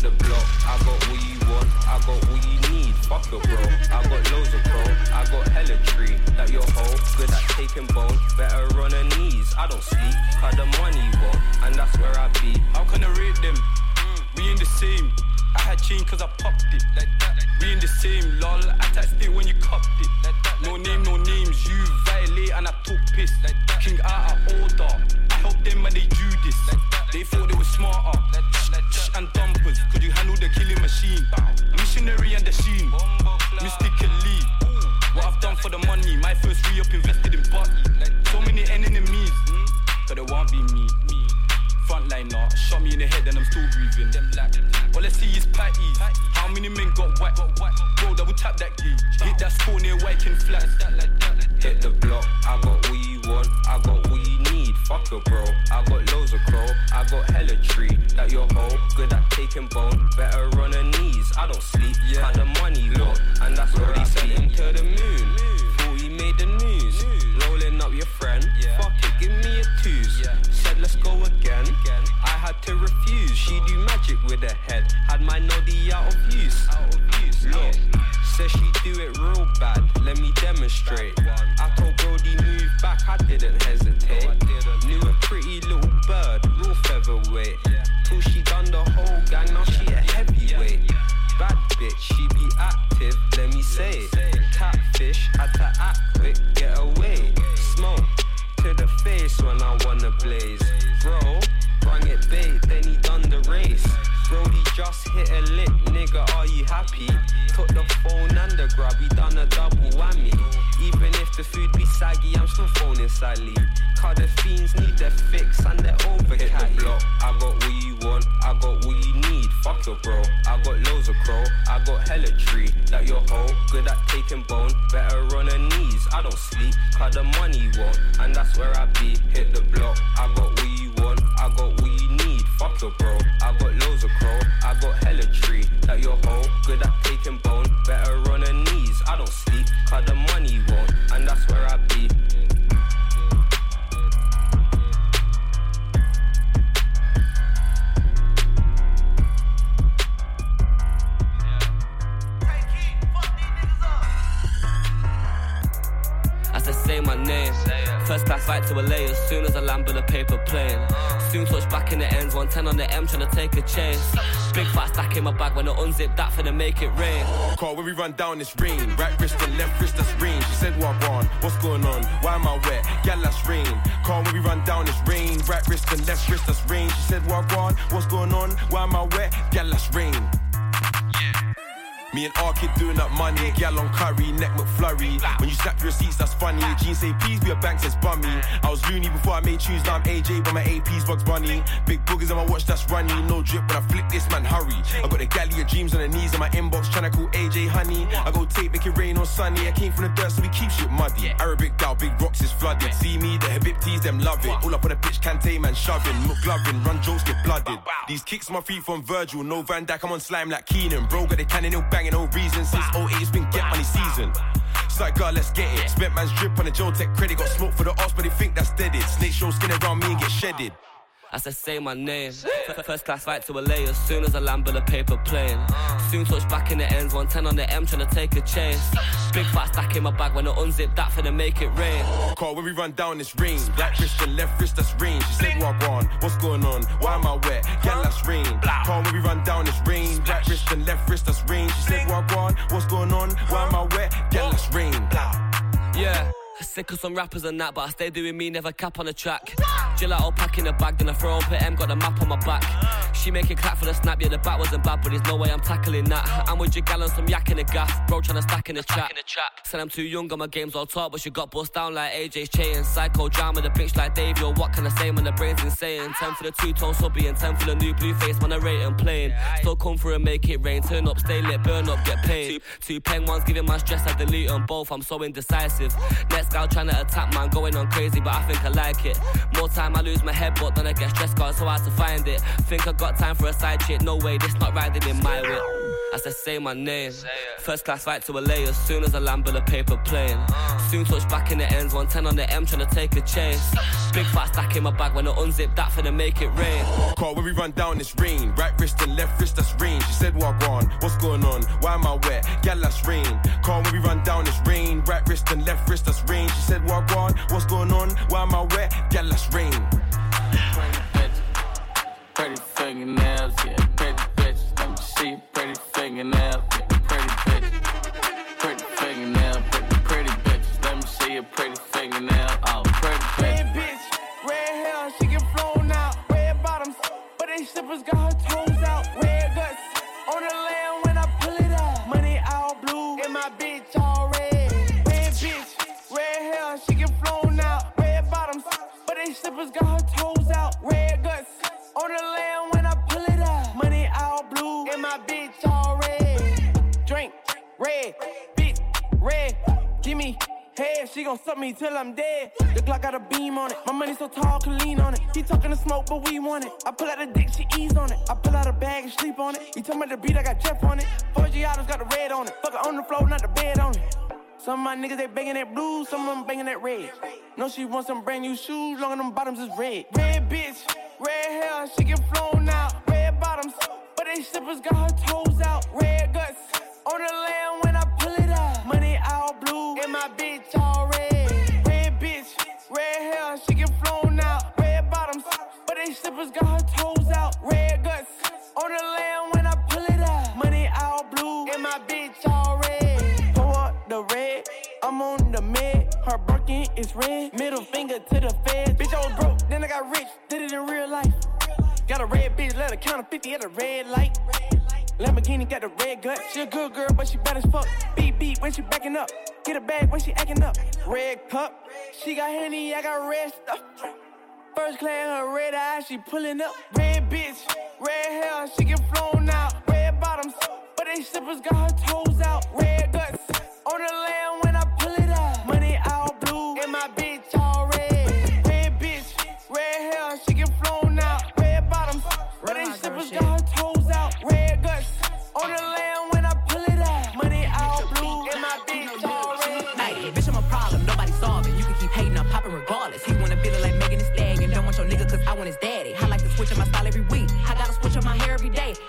The block, I got what you want. I got all you need. Fuck your bro. I got loads of bro. I got hella tree. That your hoe, good at taking bone. Better on her knees. I don't sleep, cause the money won't. And that's where I be. How can I rate them? Mm. We in the same. I had chain cause I popped it. Like that. We in the same, lol. I taxed it when you copped it. Like that. No name, no names. You violate and I took piss. Like that. King out of order. I helped them and they do this. Like that. They thought they were smarter. Like that. Like that. And dumpers. Could you handle the killing machine? Missionary and the sheen. Mystically. What I've done for the money. My first re up invested in. Like so many enemies. Cause they won't be me. me. Frontliner, shot me in the head and I'm still breathing. All I see is patties. How many men got whacked? Bro, double tap that key. Hit that score near Waking Flat. Hit the block, I got what you want, I got what you need. Fuck a bro, I got loads of crow, I got hella tree. That your hoe, good at taking bone, better on her knees. I don't sleep, yeah. Had the money low, and that's what he sent him to the moon. Thought he made the news, rolling up your friend. yeah. Fuck it, give me a twos. Said let's go again. I had to refuse. She do magic with her head, had my noddy out of use. Look, says she do it real bad. Let me demonstrate. I told Brody move back, I didn't hesitate. Knew a pretty little bird, real featherweight. Till she done the whole gang, now she a heavyweight. Bad bitch, she be active, let me say. It. Catfish, had to act quick, get away. Smoke to the face when I wanna blaze. Bro, bring it bait, then he done the race. Brody just hit a lick, nigga, are you happy? Took the phone and the grab, he done a double whammy. Even if the food be saggy, I'm still phoning Sally. Cause the fiends need their fix and they're over Hit the block, I got what you want, I got what you need. Fuck your bro, I got loads of crow, I got hella tree. That your hoe, good at taking bone, better on her knees. I don't sleep, cause the money won't, and that's where I be. Hit the block, I got what you want, I got what. Fuck your bro, I got loads of crow, I got hella tree. That your hoe, good at taking bone, better on her knees. I don't sleep, cause the money won't, and that's where I be. First class flight to LA as soon as I land with a paper plane. Soon touch back in the ends, 110 on the M trying to take a chase. Big fat stack in my bag when I unzip that for to make it rain. Call when we run down this rain. Right wrist and left wrist, that's rain. She said, What on? What's going on? Why am I wet? Gal, that's rain. Call when we run down this rain. Right wrist and left wrist, that's rain. She said, What on? What's going on? Why am I wet? Gal, that's rain. Me and R kid doing up money, gal on curry, neck McFlurry. When you snap your receipts, that's funny. Jeans say please be a bank says bummy. I was loony before I made tunes, now I'm AJ, but my AP's Bugs Bunny. Big boogers on my watch, that's runny. No drip, but I flick this man, hurry. I got the galley of dreams on the knees in my inbox, tryna call AJ honey. I go tape, make it rain on sunny. I came from the dirt, so we keep shit muddy. Arabic gal, big rocks is flooded. See me, the Habibtis, them love it. All up on the pitch, Kante man shoving. McGlovin, run jokes, get blooded. These kicks my feet from Virgil, no Van Dijk, I'm on slime like Keenan. Bro, got the cannon, no banging, no reason. Since 08, it's been get money season. It's like, God, let's get it. Spent man's drip on the Joe Tech credit. Got smoke for the ops, but they think that's deaded. Snake show skin around me and get shedded. As I say my name. First class flight to LA as soon as I land with a paper plane. Soon touch back in the ends, 110 on the M trying to take a chase. Big fat stack in my bag when I unzip that for to make it rain. Call when we run down this rain. Right wrist and left wrist, that's rain. She said, What on? What's going on? Why am I wet? Yeah, that's rain. Call when we run down this rain. Right wrist and left wrist, Why am I Sick of some rappers and that, but I stay doing me, never cap on the track. Gelato pack in the bag, then I throw up at M, got the map on my back. She make it clap for the snap, yeah, the bat wasn't bad, but there's no way I'm tackling that. I'm with your gal on some yak in the gaff, bro tryna stack in the trap. Said I'm too young, got my games all top, but she got bust down like AJ's chain. Psycho drama, the bitch like Dave, yo, what can I say when the brain's insane? 10 for the two tone subby and 10 for the new blue face, man, I rate and plain. Still come through and make it rain, turn up, stay lit, burn up, get paid. Two, two ones giving my stress, I delete them both, I'm so indecisive. Next gal trying to attack, man, going on crazy, but I think I like it. More time I lose my head, but then I get stressed, cause so hard to find it. Think I got time for a side chick, no way, this not riding in my whip. I said, say my name. First class flight to LA as soon as I land with a paper plane. Uh. Soon touch back in the ends, 110 on the M, trying to take a chase. Big fat stack in my bag when I unzip that for to make it rain. Car when we run down, this rain. Right wrist and left wrist, that's rain. She said, What on? What's going on? Why am I wet? Gal, that's rain. Car when we run down, this rain. Right wrist and left wrist, that's rain. She said, What on? What's going on? Why am I wet? Gal, that's rain. Pretty fingernails, yeah, pretty bitches. Let me see your pretty fingernails, yeah, pretty bitches. Pretty fingernail, pretty, pretty bitches. Let me see your pretty fingernail, oh, pretty Red bitch. bitch, red hair, she get flown out. Red bottoms, but they slippers got her toes out. Red guts on the land when I pull it out. Money all blue, and my bitch all red. Red bitch, red hair, she get flown out. Red bottoms, but they slippers got her toes out. Red guts on the land when my bitch all red. Drink, red, bitch, red. Give me head, she gon' suck me till I'm dead. The Glock got a beam on it. My money so tall, can lean on it. He talking to smoke, but we want it. I pull out the dick, she ease on it. I pull out a bag and sleep on it. He told me the beat, I got Jeff on it. 4G autos got the red on it. Fuck it on the floor, not the bed on it. Some of my niggas, they banging that blue, some of them banging that red. No, she wants some brand new shoes, long as them bottoms is red. Red bitch, red hair, she get flown out. Red bottoms, they slippers got her toes out. Red guts, on the land when I pull it out. Money all blue, and my bitch all red. Red bitch, red hair, she get flown out. Red bottoms, but they slippers got her toes out. Red guts, on the land when I pull it out. Money all blue, and my bitch all red. Pour up the red, I'm on the med. Her Birkin is red. Middle finger to the feds. Bitch, I was broke, then I got rich. Did it in real life. Got a red bitch, let her count a 50 at a red light. Lamborghini got the red gut. She a good girl, but she bad as fuck. Beat beat when she backing up. Get a bag when she acting up. Red cup. She got henny, I got red stuff. First class, her red eyes, she pulling up. Red bitch, red hair, she get flown out. Red bottoms, but they slippers got her toes out. Red guts, on the land regardless. He wanna build it like Megan Thee Stallion. Don't want your nigga cause I want his daddy. I like to switch up my style every week.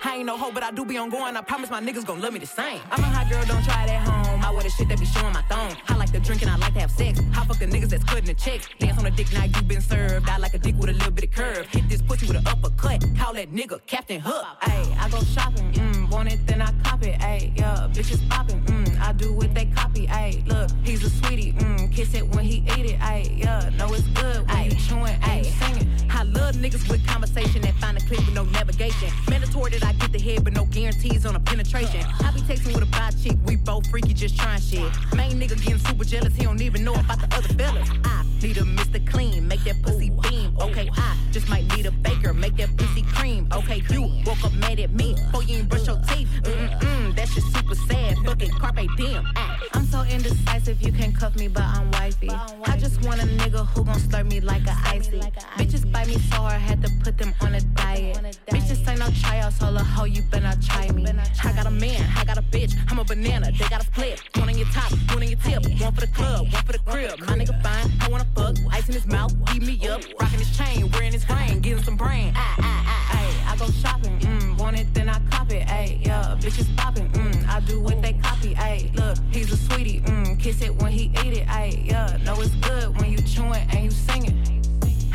I ain't no hoe, but I do be on going. I promise my niggas gon' love me the same. I'm a hot girl, don't try it at home. I wear the shit that be showing my thong. I like to drink and I like to have sex. I fuck the niggas that's cutting the checks. Dance on a dick, now you been served. I like a dick with a little bit of curve. Hit this pussy with an uppercut. Call that nigga Captain Hook. Ayy, I go shopping. Mm, want it, then I cop it. Ayy, yeah, bitches popping. Mm, I do what they copy. Ayy, look, he's a sweetie. Mm, kiss it when he eat it. Ayy, yeah, know it's good when you chewing you singing. I love niggas with conversation that find a clip with no navigation. Mandatory I get the head, but no guarantees on a penetration. I be texting with a bi chick, we both freaky, just trying shit. Main nigga getting super jealous, he don't even know about the other fellas. I need a Mr. Clean, make that pussy beam. Okay, I just might need a baker, make that pussy cream. Okay, you woke up mad at me, before you ain't brush your teeth. Mm-mm-mm, that shit super sad, fucking carpe diem. Ah. I'm so indecisive, you can cuff me, but I'm wifey. I just want a nigga who gon' slurp me like a icy. Bitches bite me so hard, I had to put them on a diet. Bitches ain't no tryouts, hold a hoe, you better try me. I got a man, I got a bitch, I'm a banana, they got a split. One on your top, one on your tip, one for the club, one for the crib. My nigga fine, I wanna fuck, ice in his mouth, eat me up, rocking his chain, wearing his ring, getting some brain. Ah, ah, ah, ayy, I go shopping, mm, want it, then I cop it, ayy, yeah, bitches popping, mm, I do what they copy, ayy, look, he's a sweetie, mm, kiss it when he eat it, ayy, yeah, know it's good when you chewing and you singing.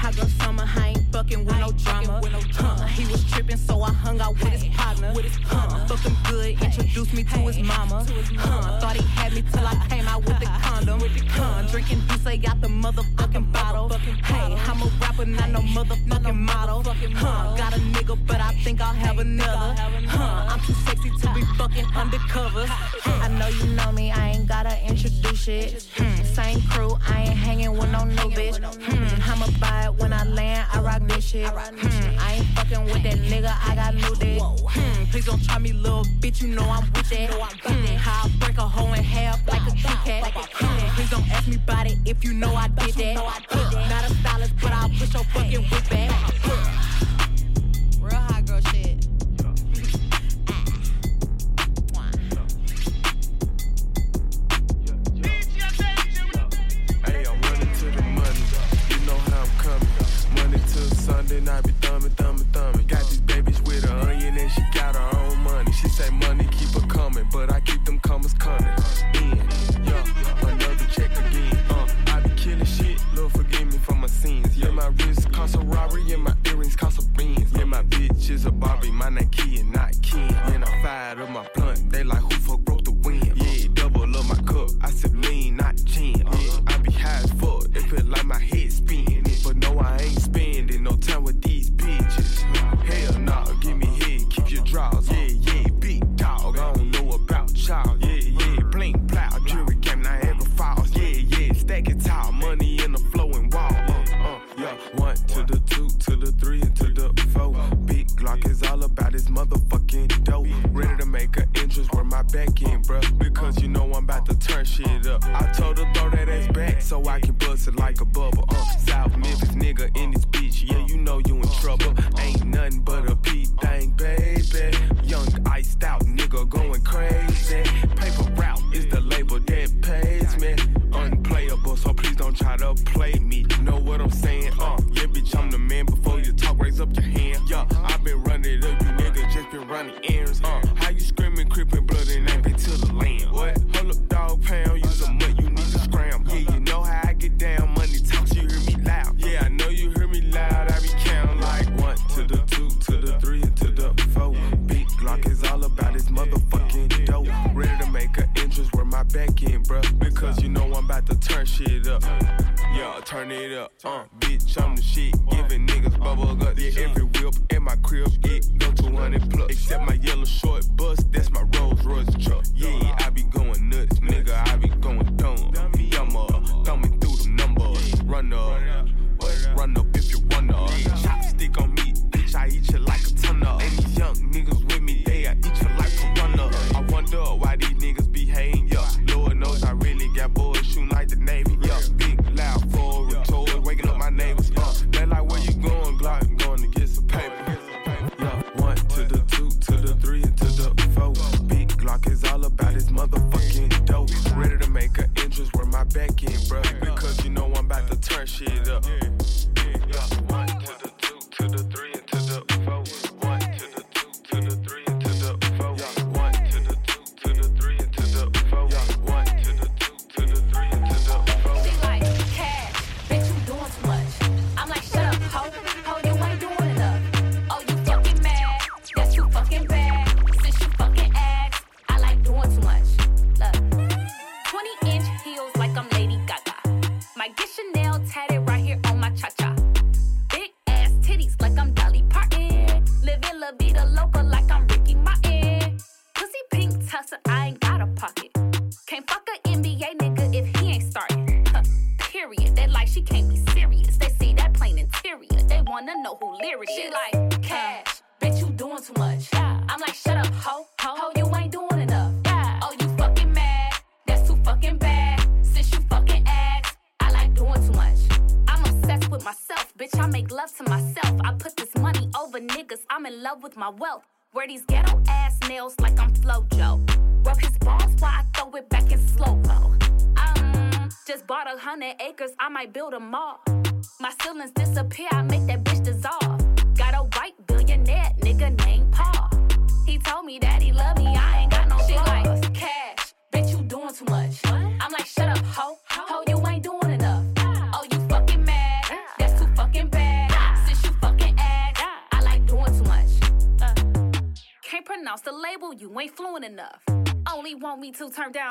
I go summer, I ain't fucking with no drama. Huh, he was tripping, so I hung out with his partner. Huh, fuck him good, introduced me to his mama. Huh, thought he had me till I came out with the condom. Huh, drinking Douce out the motherfucking bottle. Hey, I'm a rapper, not no motherfucking model. Huh, got a nigga, but I think I'll have another. Huh, I'm too sexy to be fucking undercover. I know you know me, I ain't gotta introduce shit. Hmm, same crew, I ain't hanging with no new bitch. Hmm, I'ma buy it when I land, I rock this shit. Hmm, I ain't fucking with that nigga, I got new dick. Hmm, please don't try me, little bitch, you know I'm with that. Hmm, how I break a hoe in half like a Kit Kat. Hmm, please don't ask me about it if you know I did that. Not a stylist, but I'll push your fucking whip back.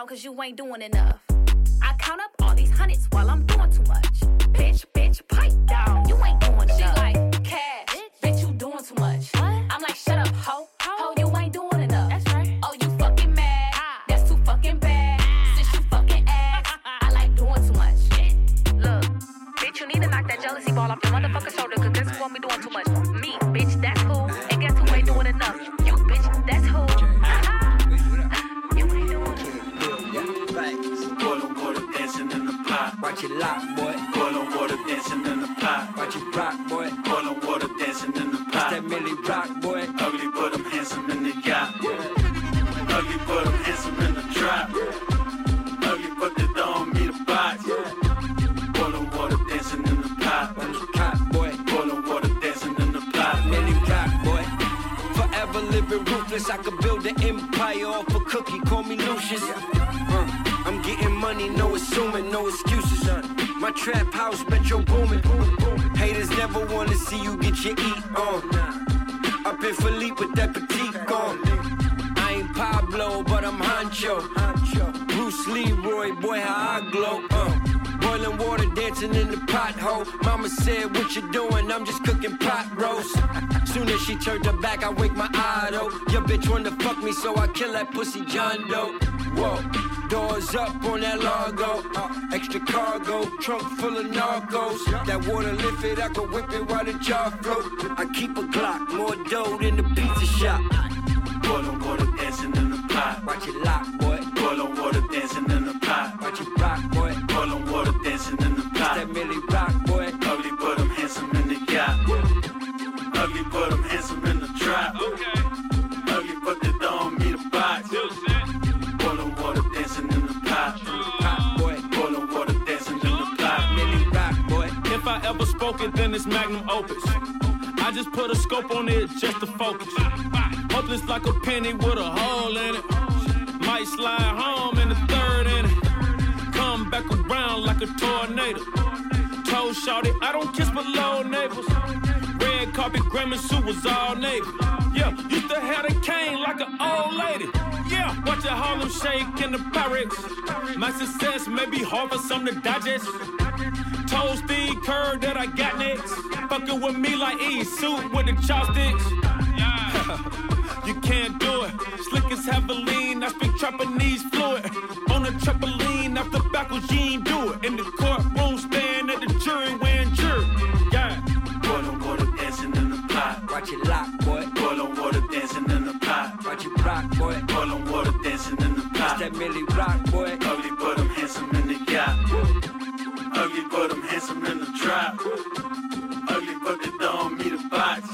Cause you ain't doing John Doe. Whoa. Doors up on that Largo. Uh, extra cargo, trunk full of narcos. That water lifted, I can whip it while the jar float. I keep a Glock, more dough than the pizza shop. Boil on water dancing in the pot. Watch it lock, boy. Boil on water dancing in the pot. Watch it rock, boy. Boil on water dancing in the pot. That Millie rock, boy. Ugly, but I'm handsome in the yacht. Ugly, but I'm handsome in the trap. Okay. Ever spoke it, then it's magnum opus. I just put a scope on it just to focus. Hopeless like a penny with a hole in it. Might slide home in the third inning. Come back around like a tornado. Told Shawty, I don't kiss below neighbors. Red carpet Sue was all neighbor. Yeah, used to have a cane like an old lady. Yeah, watch the Harlem shake in the Pyrex. My success may be hard for some to digest. Told Steve Kerr that I got next. Fucking with me like E suit with the chopsticks. Yeah. you can't do it. Slick as Haveline, I speak Japanese fluid. On a trampoline, after backwards, you ain't do it. In the courtroom, stand at the jury wearing jury. Yeah. Boil on water dancing in the pot. Watch it lock, boy. Boil on water dancing in the pot. Watch it rock, boy. Boil on water dancing in the pot. That Millie rock, boy. Ugly, but I'm handsome in the trap. Ugly, but they don't me the box.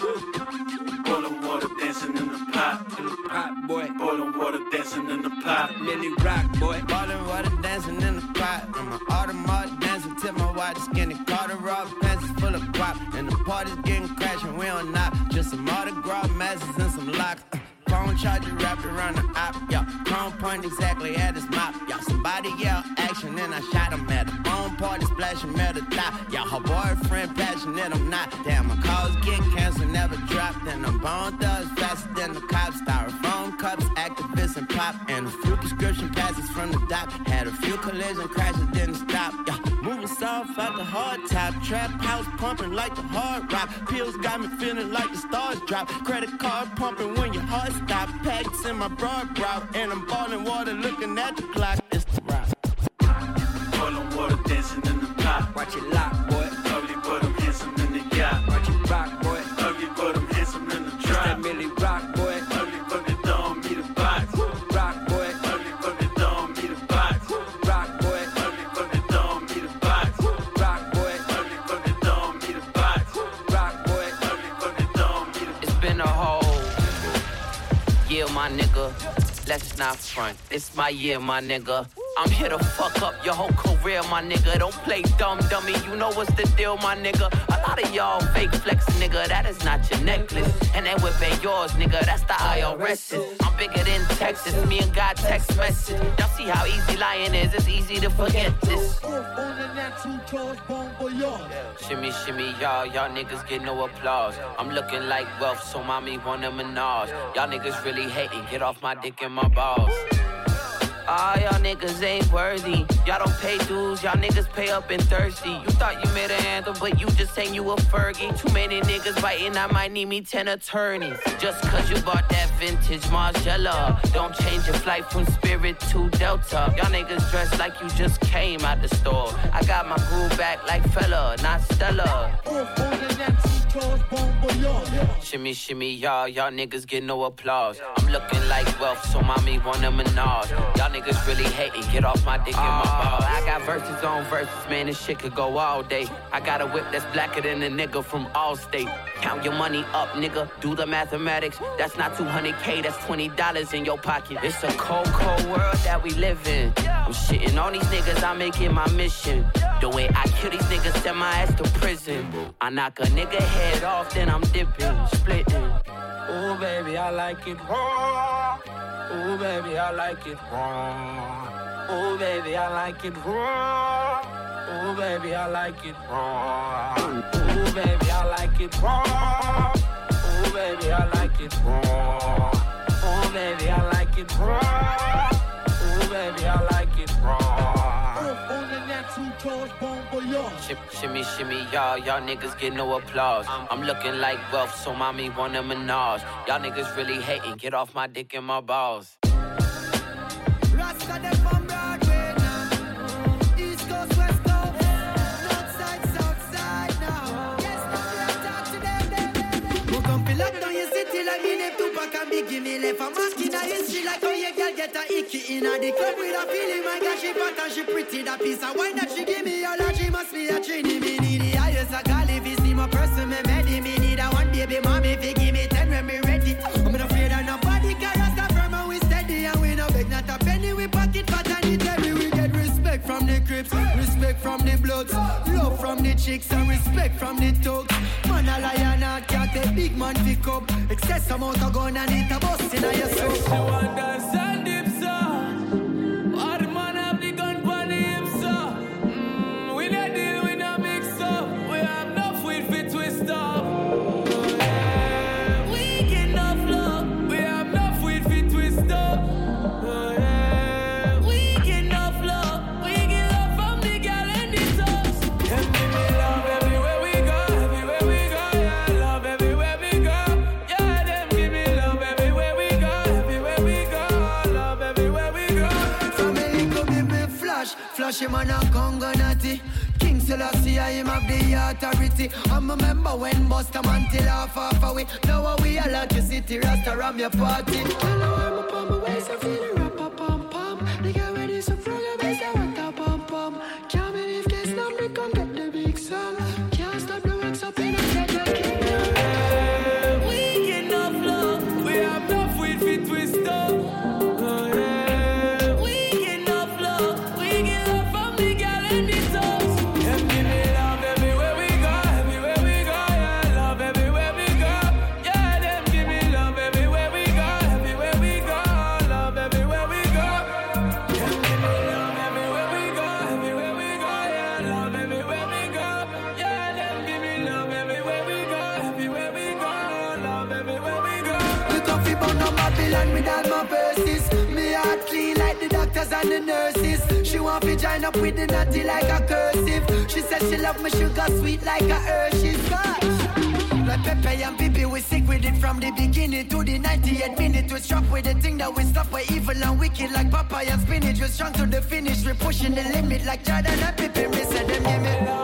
Boil on water dancing in the pot. In the pot, boy. Boil on water dancing in the pot. Millie rock, boy. Ballin' water dancing in the pot. I'm an automatic dancing tip my watch skinny. Carter rock pants is full of guap. And the party's getting crashed we on knock. Just some autograph masses and some locks. Phone charger wrapped around the op, yeah. Chrome point exactly at his mouth, yeah. Somebody yell action and I shot him at the phone party splashing metal top, yeah. Her boyfriend passionate, I'm not. Damn, my calls get canceled, never dropped. And I'm bone thugs faster than the cops. Styrofoam cups, activists and pop. And a few prescription passes from the doc. Had a few collision crashes, didn't stop, yeah. Moving soft out the hard top. Trap house pumping like the hard rock. Pills got me feeling like the stars drop. Credit card pumping when your heart stop. Packs in my broad route. And I'm balling water looking at the clock. It's the rock. Boil on water dancing in the pot. Watch it lock, boy. My nigga. Let's not front. It's my year, my nigga. I'm here to fuck up your whole career, my nigga. Don't play dumb dummy. You know what's the deal, my nigga. A lot of y'all fake flex, nigga. That is not your necklace. And that whip ain't yours, nigga. That's the IRS. I'm bigger than Texas. Me and God text message. Y'all see how easy lying is. It's easy to forget this. Shimmy, shimmy, y'all. Y'all niggas get no applause. I'm looking like wealth, so mommy want a menage. Y'all niggas really hating. Get off my dick and my balls. All y'all niggas ain't worthy. Y'all don't pay dues, y'all niggas pay up and thirsty. You thought you made an anthem, but you just saying you a Fergie. Too many niggas biting, I might need me 10 attorneys. Just cause you bought that vintage Margiela. Don't change your flight from Spirit to Delta. Y'all niggas dressed like you just came out the store. I got my groove back like fella, not Stella. Shimmy, shimmy, y'all. Y'all niggas get no applause. I'm looking like wealth, so mommy want a menage. Y'all niggas really hating. Get off my dick and my oh, balls. I got verses on verses, man. This shit could go all day. I got a whip that's blacker than a nigga from Allstate. Count your money up, nigga. Do the mathematics. That's not 200k. That's $20 in your pocket. It's a cold, cold world that we live in. I'm shitting on these niggas. I make it my mission. The way I kill these niggas, send my ass to prison. I knock a nigga head off, then I'm dipping, splitting. Ooh, baby, I like it raw. Ooh, baby, I like it raw. Ooh, baby, I like it raw. Ooh, baby, I like it raw. Ooh, baby, it raw. Ooh, baby, I like it raw. Ooh, baby, I like it raw. Ooh, baby, I like it raw. Shim, shimmy, shimmy, y'all. Y'all niggas get no applause. Um, I'm looking like wealth, so mommy want a menage. Y'all niggas really hating. Get off my dick and my balls. Biggie I'm a mark in a history like how you girl get a icky in a the club with a feeling my girl she fat and she pretty that piece of wine that she give me all she must be a trini me need the highest I call if you see my person me ready me need a one baby mommy if from respect from the bloods love from the chicks and respect from the thugs. Man a lion and cat a big man pick up excess amount of gun and it a bust in your soul on a Congo natty. King Selassie, I him have the authority. I'm a member when Busta man till half half away. Now we all like to city, Rasta ram your party. Hello, I'm up on my waist, I feel up with the natty like a cursive. She said she love me sugar sweet like a Hershey's. Like Pepe and Pipi, we sick with it from the beginning to the 98 minute. We struck with the thing that we stop with evil and wicked like papaya and spinach. We strong to the finish, we pushing the limit like Jordan and Pippen. We said them give me love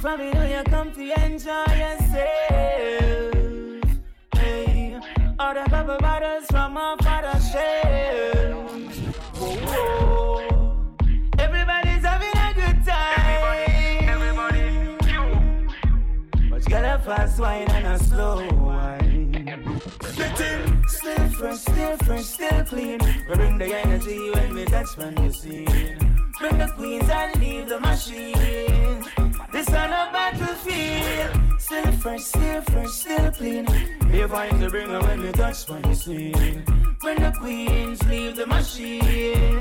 From me know you come to enjoy yourself. Hey, all the bubble bottles from our father's shelves. Whoa, oh, whoa. Everybody's having a good time. Everybody, But you got a fast wine and a slow wine. Still fresh, still fresh, still clean. We bring the energy when we touch when you scene. Bring the queens and leave the machine. This on a battlefield. Still fresh, still fresh, still clean. They find the ringer when we touch when you scene. Bring the queens, leave the machine.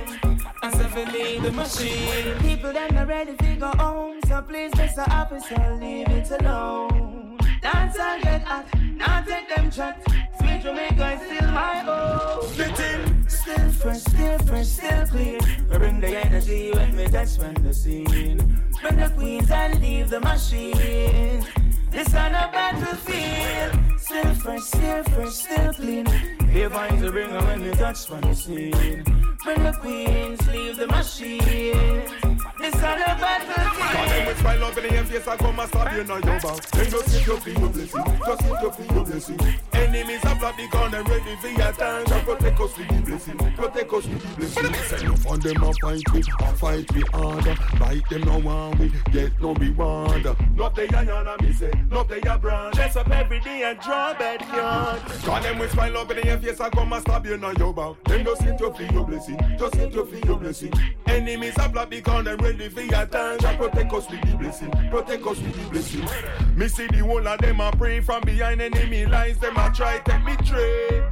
And seven leave the machine. People that not ready to go home, so please, Mr. Officer, leave it alone. Dance and get hot, now take them shot. Sweet Jamaica is still my own. home. Still fresh, still fresh, still clean. We bring the energy when we touch when the scene. Bring the queens and leave the machine. This on a battlefield. Still fresh, still fresh, still clean. They find the ringer when we touch when the scene. Bring the queens, leave the machine. This on a battlefield. Cause them with smile up in the face, I come and stab you on your back. Then just sit your feet, your blessing. Just sit your feet, your blessing. Enemies have blocked the gun and ready for your time. And protect us with the blessing. Protect us with the blessing. Say you find them a fight me, a fight me harder. Like them no one we get no reward. Not the and me say, not the your brand. Dress up every day and draw bed yard. Cause them with smile up in the face, I come and stab you on your back. Then just sit your feet, your blessing. Just sit your feet, your blessing. Enemies have blocked the gun and ready for your time. Protect us with the blessing. Protect us with the blessing. Me see the whole of them a pray from behind enemy lines. Them a try take me trade.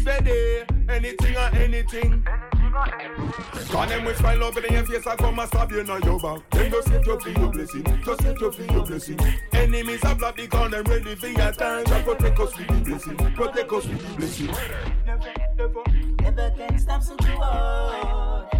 Steady, anything or anything. Cause them with smile up in your face, I come and stab you on your back. Then just set your feet, your blessing. Just set your feet, your blessing. Enemies have blocked the gun and ready for your time. And protect us with the blessing. Protect us with the blessing. Never never, never can stop so good.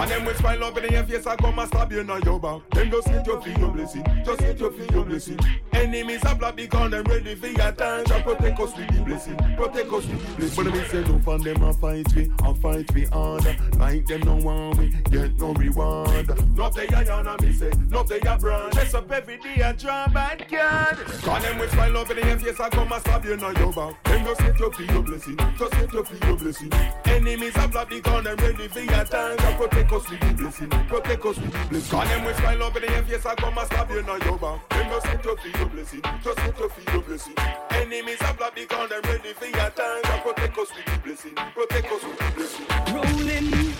Cause them with smile up in your face, I come and stab you on your back. Then just sit your feet, your blessing. Just sit your feet, your blessing. Enemies have blocked the gun and ready for your time. And protect us with the blessing. Protect us with the blessing. But me say no fun them a fight me, a fight me harder. Like them no want me, get no reward. Not they a yarn and me say, not they a brand. Dress up every day and draw bad card. Cause them with smile up in your face, I come and stab you on your back. Then just sit your feet, your blessing. Just sit your feet, your blessing. Enemies have blocked the gun and ready for your time. And protect us with the blessing. Protect us with the blessing. Cause them with smile up in your face, I come and stab you on your back. Then just sit your feet, your blessing. Just sit your feet, your blessing. Enemies have blocked the gun and ready for your time. And protect us with the blessing. Protect us with the blessing. Rolling,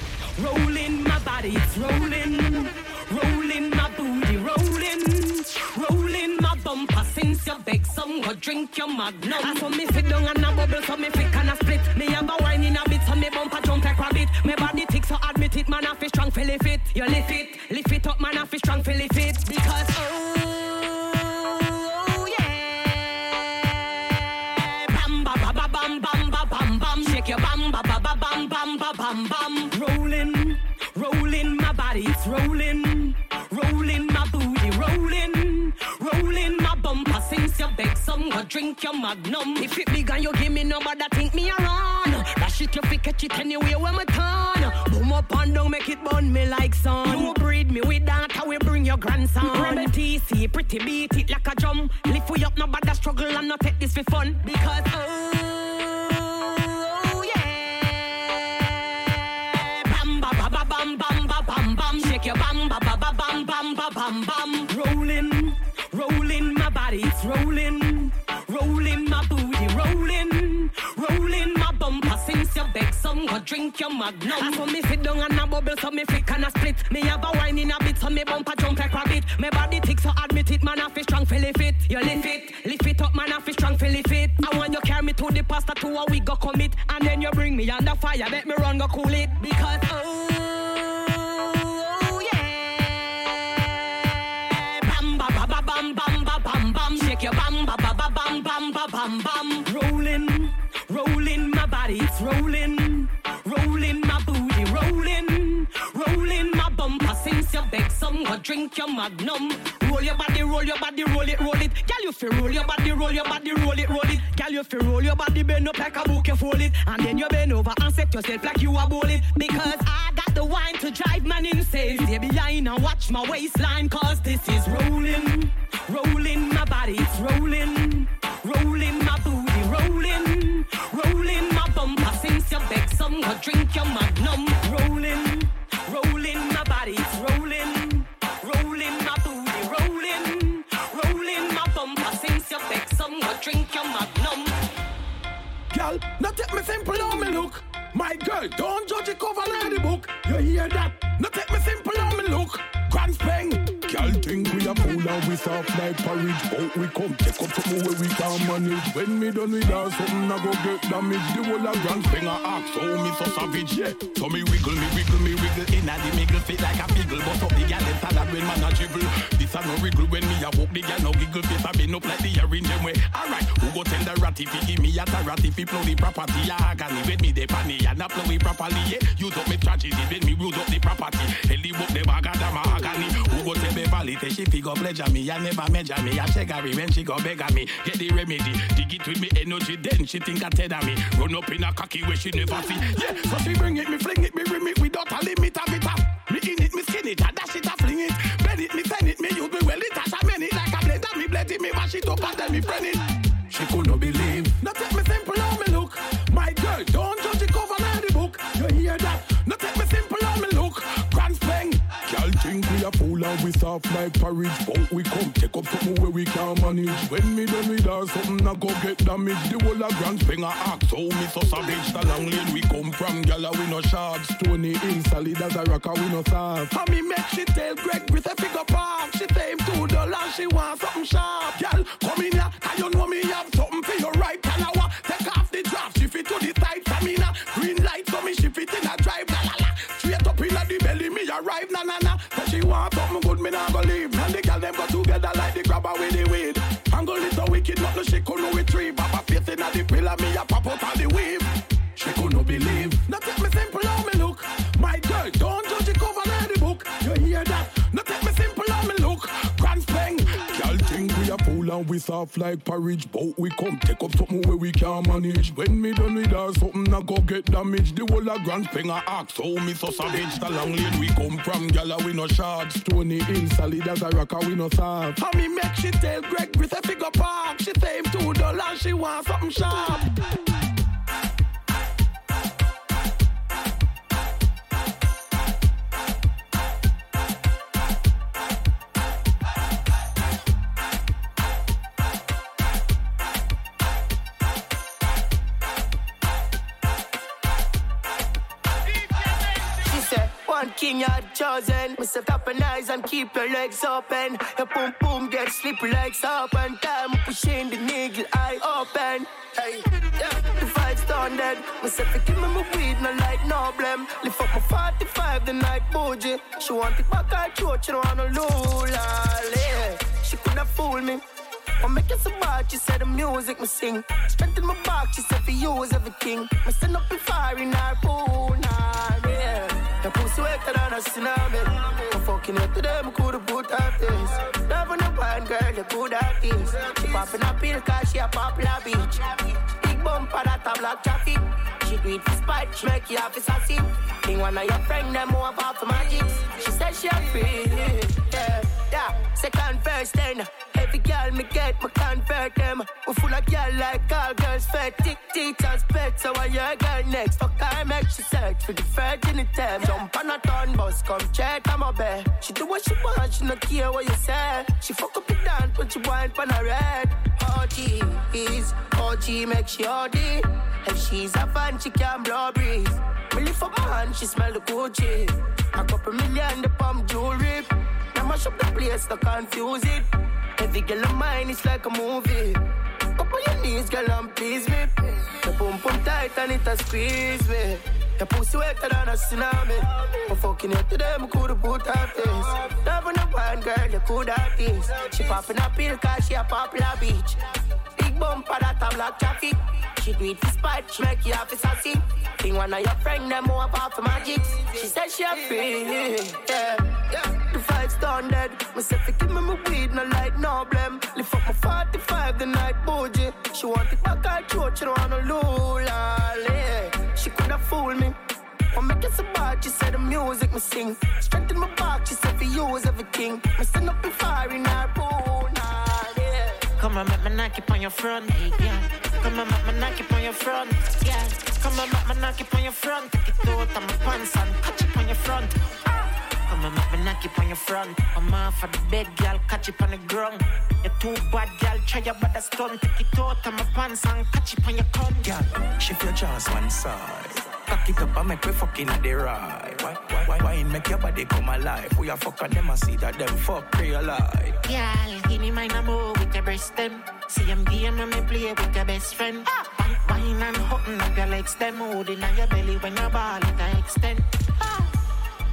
rolling, my body it's rolling bumper. Since you beg some, go drink your magnum. I saw me sit down and a bubble, so me fit and a split. Me have a wine in a bit, so me bumper jump like rabbit. Me body tick, so admit it, man. I feel strong, feel it. You lift it, lift it up, man. I feel strong, feel it. Go drink your magnum. If it big and you give me number, that think me around. That shit you fi catch it anyway when me turn. Boom up and down, make it burn me like sun. You breed me with that, how we bring your grandson. Rebel TC, pretty beat it like a drum. Lift we up, no bother struggle and not take this for fun. Because oh go drink your magnum. I saw me sit down and a bubble, so me flick and a split. Me have a wine in a bit, so me bumper jump like rabbit. Me body tick, so admit it, man. I feel strong, feel it. You lift it, lift it up, man. I feel strong, feel it. I want you carry me to the pasta to a week go commit, and then you bring me under fire. Let me run, go cool it because oh. shake your bam ba ba ba bam bam ba bam bam. Rolling, rolling my body, it's rolling some, go drink your magnum. Roll your body, roll your body, roll it, roll it. Girl, you feel roll your body, roll your body, roll it, roll it. Girl, you feel roll your body, bend up like a book, you fold it, and then you bend over and set yourself like you a bowl it. Because I got the wine to drive man insane. Stay behind and watch my waistline, cause this is rolling, rolling my body, it's rolling, rolling my booty, rolling, rolling my bumper. Since you beg some, go drink your magnum. Rolling, rolling my body, it's rolling Since you beg some, go drink your magnum. Girl, not take me simple how me look. My girl, don't judge it cover like the book. You hear that? Not take me simple how me look. Grants Pen. Girl, think we a fool and we soft like porridge. But we come take up something where we can manage. When me done with her, something I go get damaged. The whole of grand a act, so me so savage, yeah. So me wiggle, me wiggle, me wiggle. Inna the middle fit like a figgle. But up the gal them salad when man a dribble. This a no wriggle when me a walk the girl no giggle face I been up like the orange them way. Alright, who go tell the ratty fi give me a ratty fi plow the property? Agony when me the panny and a plow it properly. Yeah, use up me tragedy when me use up the property. Hell the book the bag of agony. Who go tell me valley she fi go pleasure me? I never measure me. I check her when she go beg me. Get the remedy, dig it with me energy. Then she think I tell me. Run up in a cocky where she never see. Yeah, so she bring it, me fling it, me rim it without a limit of it. Ah, me in it, me skin it, I dash it, I fling it. Bend it, me send it, me use me well it, I mend it like a blender. Me blend it, me mash it up and then me friend it. She could not believe. Not take me simple oh, fool and we soft like porridge. But we come take up something where we can manage. When me done with her, something I go get damaged. The whole of Grants Pen a act. So me so savage. The long lane we come from. Girl, we no sharp. Stony hill solid as a rocker, we no soft. And me make she tell Greg with a figure park. She say him two dollars, she want something sharp. Girl, come in here, cause you know me have something for your right. And I want take off the draft, shift it to the side. Tamina, green light, so me shift it in a drive. La la la, straight up in the belly, me arrive. Na na na, want something good, me not go leave. And the girl them go together like the grabber with the weed. Angle is so wicked, not no she could no retrieve. Papa face in the pillar, me a pop out of the weave. She could not believe. And we soft like porridge. But we come take up something where we can't manage. When me done with her, something I go get damaged. The whole of Grants Pen a ask. So me so savage. The long lane we come from. Girl, we no short. Stony hill solid as a rocker, we no soft. And me make she tell Greg a figure park. She say him two dollars, she want something sharp. King you had chosen. Me set up an eyes and keep your legs open. Your boom boom get like soap and time pushing the niggle eye open. Hey, yeah, the vibes done dead. Say, give me my weed, no like no blame. Lift up my 45 the night bougie. She want it back her throat, she don't want no lula. She coulda fool me. I'm making some bad, she said the music me sing. Strength in my back, she said for use everything. Me stand up and fire in her pool, nah, a tsunami. I'm fucking it today, me coulda put her face. Never know one girl, you could have this. She popping a pill cause she a popular bitch. Big bumper that a block traffic. She do it for spite, she make you have to sassy. Think one of your friend, them move off for magic. She said she a free, yeah, yeah. Second first then. Every girl me get, me convert them. We full of girl like all girls fed. Tick teachers pet, so I your girl next. Fuck I make she search for the virginity. Jump on a turn bus, come check on my bed. She do what she want, she no care what you say. She fuck up the dance when she wine on her red. OG is OG, make she OD. If she's a fan, she can blow breeze. Me lift up my hand, she smell the Gucci. A couple million, the pump jewelry. Now mash up the place, to confuse it. Every girl of mine is like a movie. Up on your knees, girl, and please me. The boom boom tight and it a squeeze me. Your pussy wetter than a tsunami. I'm fucking it today, me coulda put her face. Never know one girl, you coulda this. She popping a pill cause she a popular bitch. Big bumper that a black traffic. She do it for spite, she make you have to sassy. Think one of your friend, them off for magic. She said she a free, yeah. yeah. The fight's done dead. Me say, give me my weed, no light, no blame. Lift up my 45 the night bougie. She want it back, I throat, she don't want no lula. Yeah. She coulda fool me. I'm making some bad, she said the music me sing. Strength in my back, she said for use everything. Me stand up and fire in her pool, yeah. Come on, make me knock it on your front, yeah. Come on, make me knock it on your front, yeah. Come on, make me knock it on your front. Take it out of my pants and catch it on your front. Come on, make me knock it on your front. I'm off of the bed, girl, catch it on the ground. You're too bad, girl, try your bad stunt. Take it out of my pants and catch it on your cunt. Girl, shift your jaws one side. Cock it up and make me fucking at the right. Why, why, why, why make your body come alive? We a fuck and them and see that them fuck realize. Girl, give me and move with your breast them. See them game when me play with your best friend. Wine, wine and hutton up your legs, them holding on your belly when your ball it extend.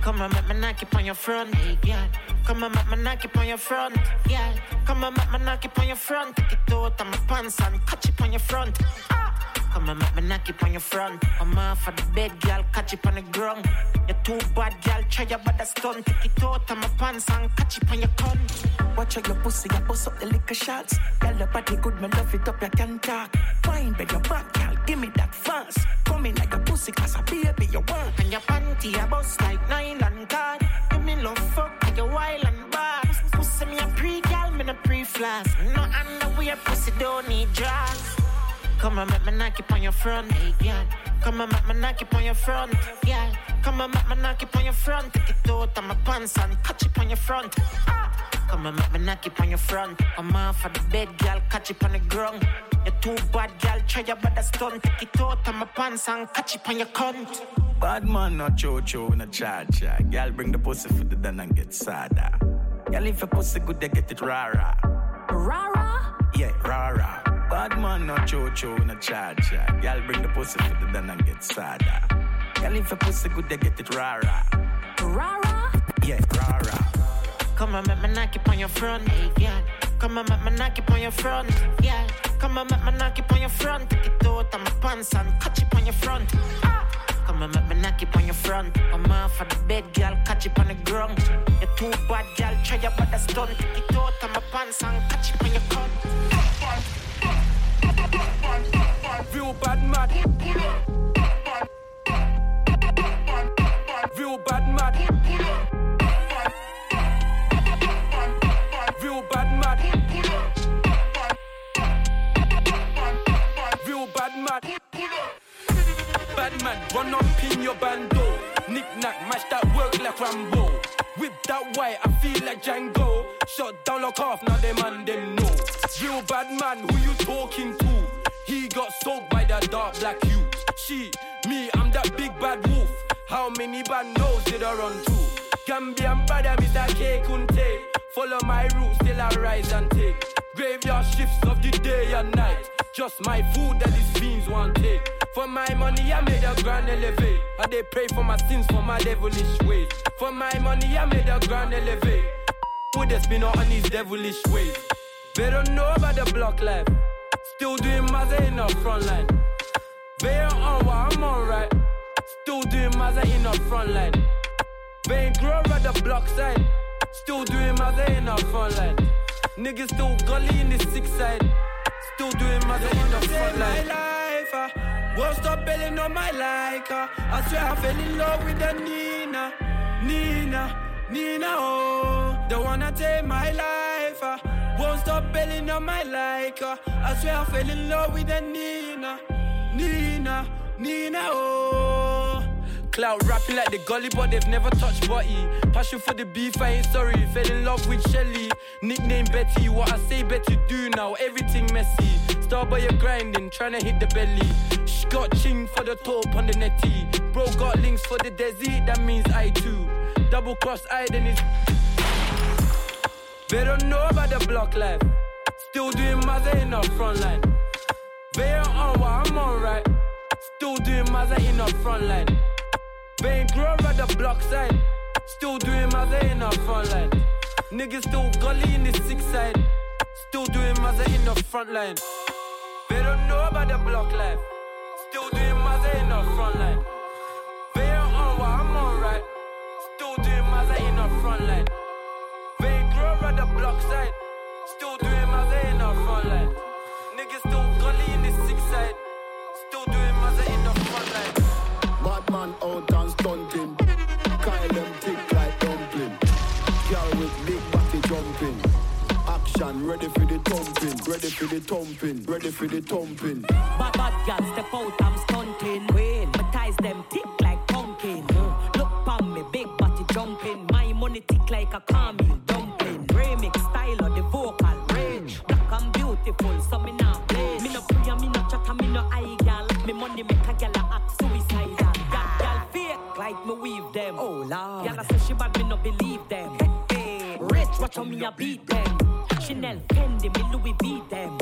Come on, make me knock it on your front, girl. Come on, make me knock it on your front. Yeah. Come on, make me knock it on your front. Take it out of my pants and catch it on your front. Ah. Come on, make me knock it on your front. I'm off of the bed, girl, catch it on the ground. You're too bad, girl, try your bad stunt. Take it out of my pants and catch it on your cunt. Watch out your pussy, you bust up the liquor shots. Girl, your body good, me love it up, you can talk. Fine, beg your back, girl, give me that fast. Come in like a pussy, cause a baby you want. And your panty, a bust like nylon card. Give me love, fuck, like a wild and bad. Pussy me a pre, girl, me no pre-flash. No underwear, pussy don't need drugs. Come on, make me knock it on your front, yeah. Come on, make me knock it on your front, yeah. Come on, make me knock it on your front. Take it out of my pants and catch it on your front. Ah. Come on, make me knock it on your front. I'm off of the bed, girl, catch it on the ground. You're too bad, girl, try your bad stunt. Take it out of my pants and catch it on your cunt. Bad man, not cho cho, no cha cha. Girl, bring the pussy for the done and get sada. Girl, if your pussy good, they get it rara. Rara? Yeah, rara. Bad man, not cho cho, no cha cha. Girl, bring the pussy for the done and get sada. Girl, if your pussy good, they get it rara. Rara? Yeah, rara. Come on, make me knock it on your front, yeah. Come on, make me knock it on your front, yeah. Come on, make me knock it on your front. Take it out of my pants and catch it on your front. Ah. Come on, make me knock it on your front. I'm off of the bed, girl, catch it on the ground. You're too bad, girl, try your bad stunt. Take it out of my pants and catch it on your cunt. Real bad mad. Real bad mad. Real bad mad. Real bad mad. Bad man, run up in your bando. Knick knack, match that work like Rambo. Whip that white, I feel like Django. Shut down, lock off, now them man them know. Real bad man, who you talking to? Got soaked by that dark black you. She, me, I'm that big bad wolf. How many bad nose did I run to? Gambian bad, Mr. K Kunte. Follow my route, still I rise and take. Graveyard shifts of the day and night. Just my food that these fiends want take. For my money, I made a grand elevate. And they pray for my sins for my devilish ways. For my money, I made a grand elevate. Put the spin on these devilish ways. They don't know about the block life. Still doing Mazza in the front line. They ain't on what I'm on right. Still doing Mazza in the front line. They ain't grow at the block side. Still doing Mazza in the front line. Niggas still gully in the six side. Still doing Mazza in the front line. My life, uh, won't stop belling on my like. Uh, I swear I fell in love with the Nina, Nina, Nina. Oh, they wanna take my life. Uh, won't stop belling on my like. Uh, I swear I fell in love with the Nina, Nina, Nina. Oh. Cloud rapping like the gully, but they've never touched body. Passion for the beef, I ain't sorry. Fell in love with Shelly. Nickname Betty, what I say Betty do now, everything messy. Star by you're grinding, trying to hit the belly. She got ching for the top on the netty. Bro got links for the desi, that means I too. Double cross I, then it's. They don't know about the block life. Still doing Mazza in the front line. They ain't on what I'm on, right? Still doing Mazza in the front line. They ain't grow at the block side. Still doing Mazza in the front line. Niggas still gully in the six side. Still doing Mazza in the front line. They don't know about the block life. Still doing Mazza in the front line. They ain't on what I'm on, right? Still doing Mazza in the front line. They grow at the block side. Still doing Mazza in the front line. Niggas still gully in the six side. Still doing Mazza in the front line. Bad man out ready for the thumping. Ready for the thumping. Ready for the thumping. Bad bad girl step out, I'm stunting. Queen, my ties them tick like pumpkin. Mm. Look pon me, big body jumping. My money tick like a caramel dumpling. Remix style of the vocal range. Black and beautiful, so me not play. Me no pray, me no chat, me no eye gal. Me money make a gal a act suicidal. Gal, gal fake like me weave them. Oh lord, gal a say she bad, me no believe them. Watch how me a beat them. Chanel, Fendi, me Louis V them.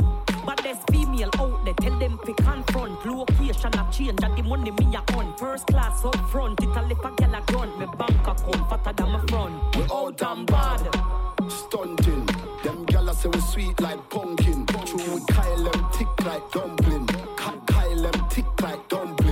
But there's female out there. Tell them to confront. Location a change and the money me a on. First class up front, it a lip a gal a gun. Me bank account fatter than my front. We out and bad. Stunting. Them gyal say we sweet like pumpkin. True we Kyle them thick like dumpling. Kyle them thick like dumpling.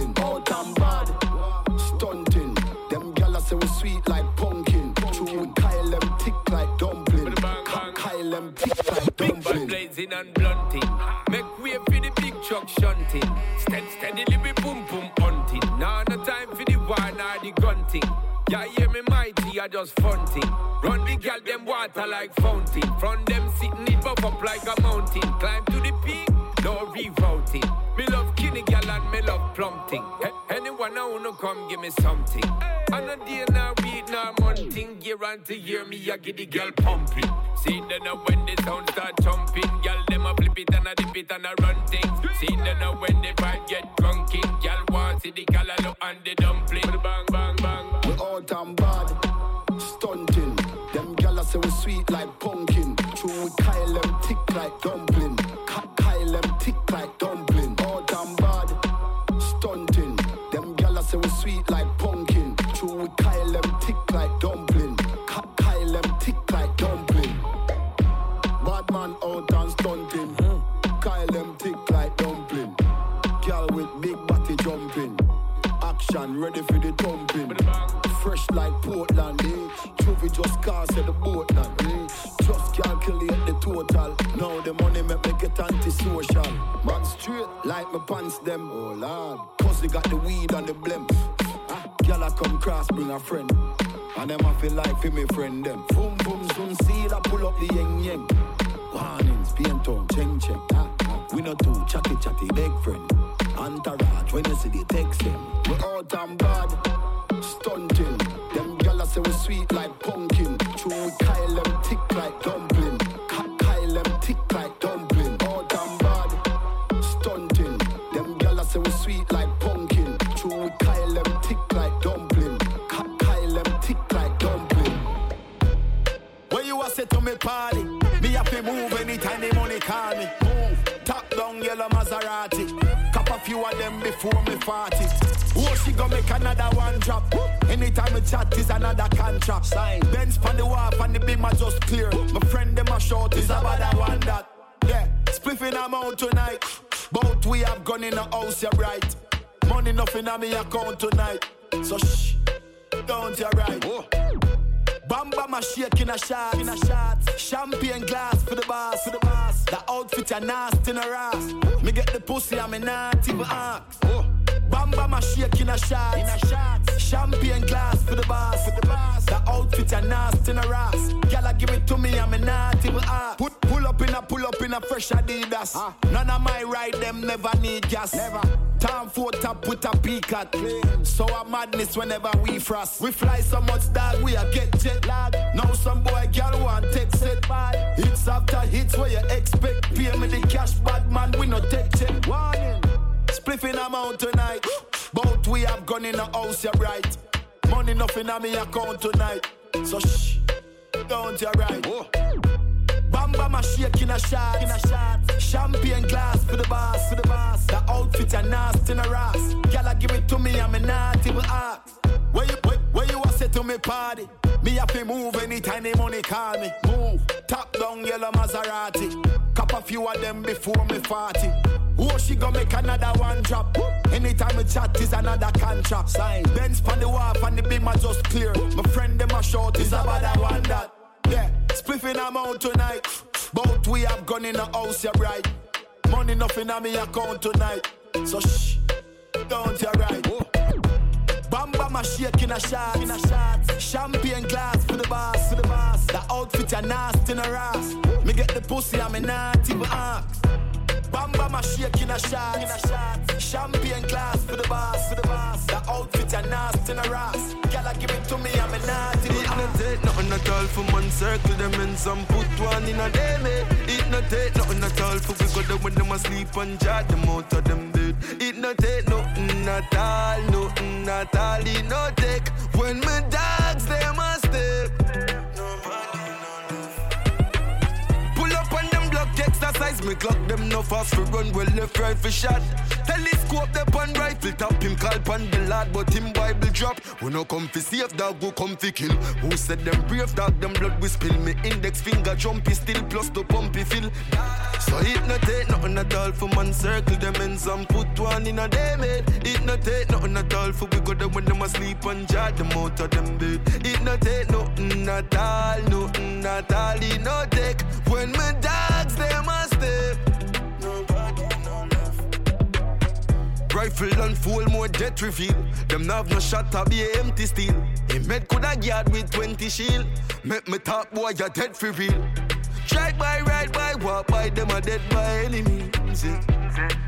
Blazing and blunting. Make way for the big truck shunting. Stead steadily we boom boom hunting. Now no time for the war nor the gunting. Yeah, hear me mighty, I just funting. Run the gal them water like fountain. From them sitting it buff up like a mountain. Climb to the peak, no rerouting. Me love kinny gal and me love plumping. Anyone I wanna come give me something. On a day now week now monthing. To year me I get the girl pumping. See then when the sound start jumping, it and a dip it and a run things. See then now when the vibe get drunken, gal want see the gal look and the dumpling. Bang bang bang. We out and bad. Stunting. Them gyal say we sweet like pumpkin. True we Kyle them tick like dumpling. With big body jumping. Action ready for the thumping. Fresh like Portland, eh? Trophy just cast at the boatland, eh? Just calculate the total. Now the money make me get antisocial. Man straight like my pants them. Oh lord, cause they got the weed and the blem. Ah, Girl I come cross, bring a friend. And them I feel like for me friend them. Boom boom soon see I pull up the yeng yeng. Warnings, paint on, cheng cheng. Ah, ah. We not too chatty chatty, big friend. Entourage, when you see the text them. We out and bad, stunting. Them gyal say we sweet like pumpkin. True, we Kyle them tick like dumpling. Ka- Kyle them thick like dumpling. Out and bad, stunting. Them gyal say we sweet like pumpkin. True, we Kyle them tick like dumpling. Kyle them tick like dumpling. When you a say to me party, me have to move anytime the money call me. Move, top down yellow Maserati. Few of them before me party. Oh, she gonna make another one drop. Anytime we chat is another contract. Sign. Benz pan the wharf and the beam are just clear. My friend them a short is about that one that. Yeah, spliffing I'm out tonight. Both we have gone in the house, you right. Money nothing on me account tonight. So shh, don't you right. Bamba my shake in a shot, in a shot. Champagne glass for the boss, for the boss. The outfit a nasty in a ass. Me get the pussy, I'm not even ask. Bamba my shake in a shot, in a shot. Champagne glass for the boss, for the boss. The outfit a nasty in a ass. Gyal give it to me, I'm not even ask. Put pull up in a pull up in a fresh Adidas. Ah. None of my ride them never need gas. Never. Time for top with a peak at. So a madness whenever we frost. We fly so much that we a get jet lag. Now some boy girl want take set bad. Hits after hits where you expect. Pay me the cash, bad man, we no take check. Warning. Spliffing amount tonight. Both we have gone in the house, you're right. Money nothing on me account tonight. So shh, don't you right. Bamba my shake in a shot, in a shot. Champagne glass for the boss, for the boss. The outfit are nasty in a ass. Gyal give it to me, I'm not even ask. Where you, where, where you a say to me party? Me have to move anytime the money call me. Move, top down yellow Maserati. Cop a few of them before me party. Oh, she gonna make another one drop. Anytime we chat is another contract. Sign. Benz pan the wharf and the beam are just clear. My friend them a short is about that one that. Yeah, spliffing I'm out tonight. Both we have gone in the house, you right. Money nothing on me account tonight. So shh, don't you right. Bamba my shake in a shot, in a shot. Champagne glass for the boss, for the boss. The outfit a nasty in a ass. Me get the pussy, I'm not even ask. Bamba my shake in a shot, a. Champagne glass for the boss, for the boss. The outfit a nasty in a ass. Gyal give it to me, I'm not even It no take nothing at all for man circle them in some put one in a day mate. It no take nothing at all for we go there when them asleep and jar them out of them bed. It no take nothing at all, nothing at all. It no take when my dogs them a step. Me clock them no fast for run, well left right for shot. Telescope the pan rifle top him call pan the lad, but him Bible drop. Who no come fi save dog, go come fi kill. Who said them brave dog, them blood we spill. Me index finger jumpy still plus the pumpy feel. So it no take nothing at all for man circle them ends and put one in a day made. It no take nothing at all for we go them when them asleep and jar them out of them bed. It no take nothing at all, nothing at all. It no take when my dogs them a Rifle full more jet reveal. Them nav no shot up be empty steel. Him head coulda guard with 20 shield. Make me top boy you dead for real. Drive by, ride by, walk by, them a dead by. Yeah.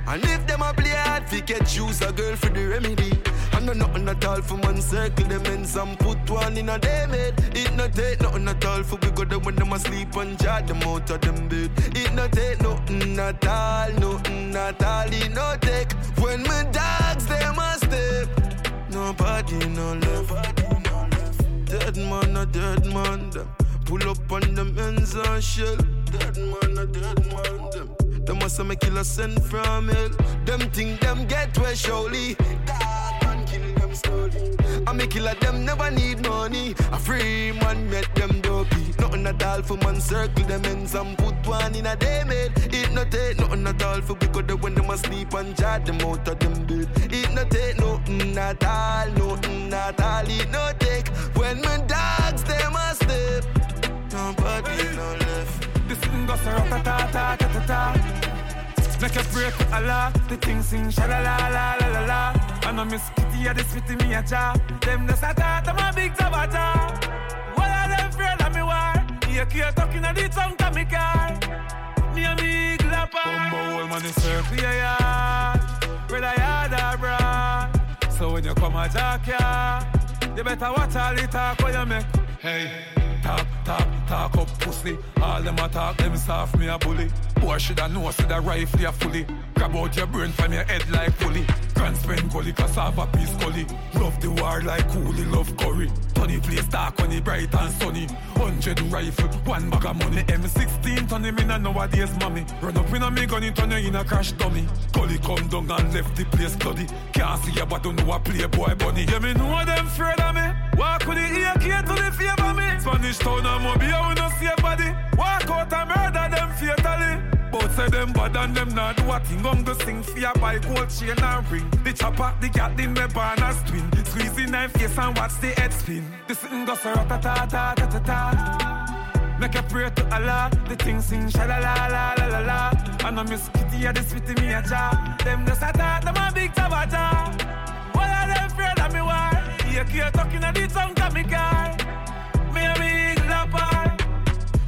And if them a play hard, fi get choose a girl for the remedy. And no nothing at all for man circle them ends and put one in a day made. It no take nothing at all for we go them when them asleep and jar them out of them bed. It no take nothing at all, nothing at all. It no take when my dogs them a step. Nobody no left. Dead man a dead man them. Pull up on them ends and shell. Dead man a dead man them. Them must make kill a send from hell. Them think them get where surely. Man kill them slowly. I make killer them never need money. A free man make them dopey. Nothing at all for man circle them ends and put one in a day made. It no take nothing at all for because the when them asleep and jar them out of them bed. It no take nothing at all, nothing at all. It no take when my dogs them a step. Nobody no left. This thing goes ta ta ta ta ta ta. Make a pray to Allah, the thing sing sha la la la la la la. And I miss Kitty, this with me a cha. Them the sata, them a big tabata. What are them afraid of me war? Here here talking a the tongue to me car. Me a me glapper. Bumbo old man is circle yeah yeah. Where I had a bra. So when you come a jack ya, you better watch all the talk when you make. Hey. Talk, talk, talk up pussy. All them a talk, them soft me a bully. Boy shoulda know, see the rifle a fully. Grab out your brain from your head like pulley. Grants Pen gully, cassava piece gully. Love the war like coolie, love curry. Tony place dark when it bright and sunny. Hundred rifle, one bag of money. M16 turn him in a nowadays mommy. Run up in a me gun, it turn you in a crash dummy. Gully come down and left the place bloody. Can't see ya but don't know a playboy bunny. Yeah, me know them afraid of me. Walk with the AK to the favor me. Spanish town and mobile, we no see a body. Walk out and murder them fatally. Both say them bad and them not thing. Gon' go sing for ya by gold chain and ring. The chopper, the cat in the barn as twin. Squeeze the knife face and watch the head spin. The sitting go so ta ta ta ta ta ta. Make a prayer to Allah, the thing sing sha la la la la la la. And I miss Kitty, this with me a cha. Them just a talk, them a big tabata. Here, here, talking a the tongue to me car. Me a big lapper.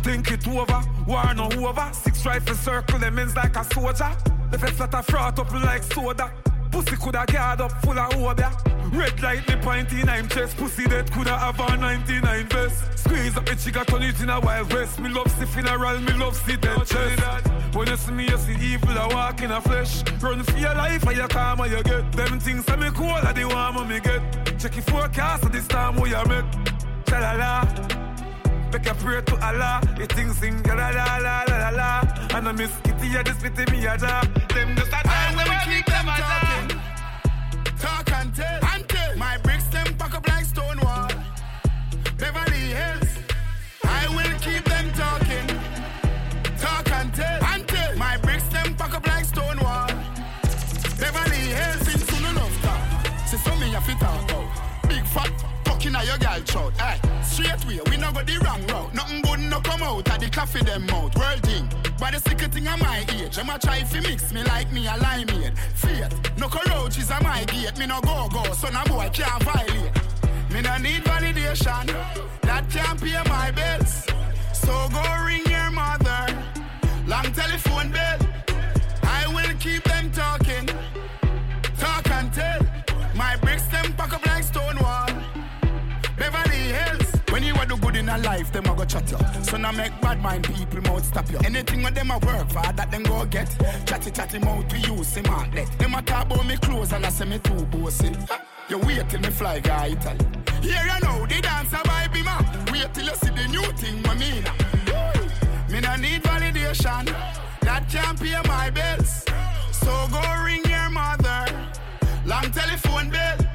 Think it over, war no over. Six rifle circle them ends like a soldier. The feds that are fraught up like soda. Pussy coulda guard up full of obia. Red light me point in I'm chest. Pussy dead coulda have a 99 vest. Squeeze up the trigger, turn it in a wild west. Me love see funeral, me love see dead chest. When you see me, you see evil a walk in a flesh. Run for your life, or you calm or you get. Them things say me cool, or the warm me get. Check your forecast at this time where you met. Cha la la. Make a prayer to Allah. The things sing la la la la la la. And I miss Kitty, yeah, this pity me a job. Them just a time when we keep them talking. Talk and tell. And tell. My bricks them pack up like stone wall. Beverly Hills. Fucking a your girl throat. Straight way, we no go the wrong route. Nothing good no come out of the coffee them mouth. World thing. But the secret thing of my age. I'ma try fi mix me like me a limeade. Faith. No cockroaches a my gate. Me no go go. So no boy can't violate. Me no need validation. That can't pay my bills. So go ring your mother. Long telephone bill. In a life, them a go chat you. So now make bad mind people mouth stop you. Anything when them a work for, that them go get. Chatty chatty mouth we use him outlet. Them a talk about me clothes and I say me too bossy. You wait till me fly guy Italy. Here you know the dancer vibe him up. Wait till you see the new thing, my mean. Me no need validation. That that can't pay my bills. So go ring your mother. Long telephone bill.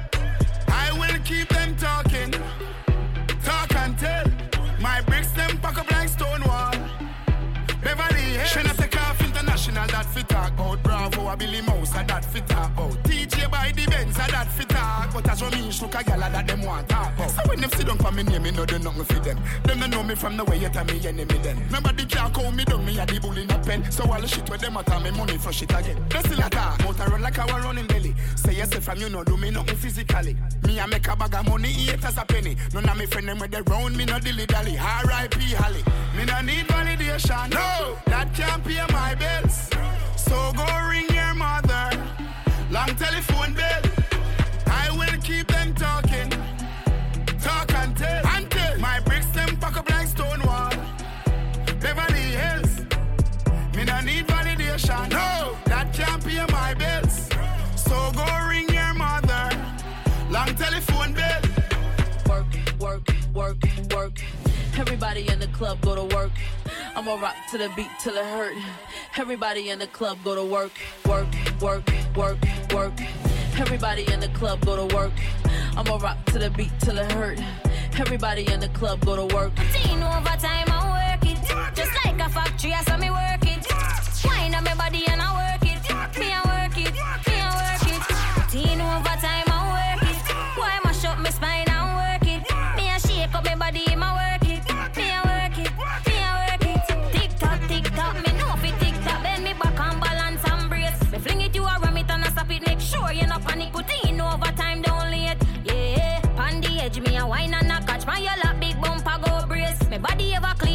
International that fit talk about. Bravo, a Billy Mouse, a that fit talk about. TJ by the Benz, a that fit talk. But as when me shook a gal, a that them want talk about. So when them sit down for me name, me know do nothing for them. Them don't know me from the way you tell me enemy then. Nobody can call me down, me a the bull in a pen. So all the shit with them, tell me money for shit again. They still a talk, motor run like I was running belly. Say yes, from you know do me nothing physically. Me I make a bag of money, eat as a penny. None of me friend them with the round, me no dilly dally. R.I.P. Holly. Me no need validation, no. That can't pay my bills. So go ring your mother. Long telephone bill. I will keep them talking. Talk. And tell. My bricks them pack up like stone wall. Beverly Hills. Me no need validation. No. That can't pay my bills. So go ring your mother. Long telephone bill. Work, work, work, work. Everybody in the club go to work. I'ma rock to the beat till it hurt. Everybody in the club go to work, work, work, work, work. Everybody in the club go to work. I'ma rock to the beat till it hurt. Everybody in the club go to work. Teen overtime, I work it. Just like a factory, I saw me work it. Wine on my body and I work it. Me I work Body clean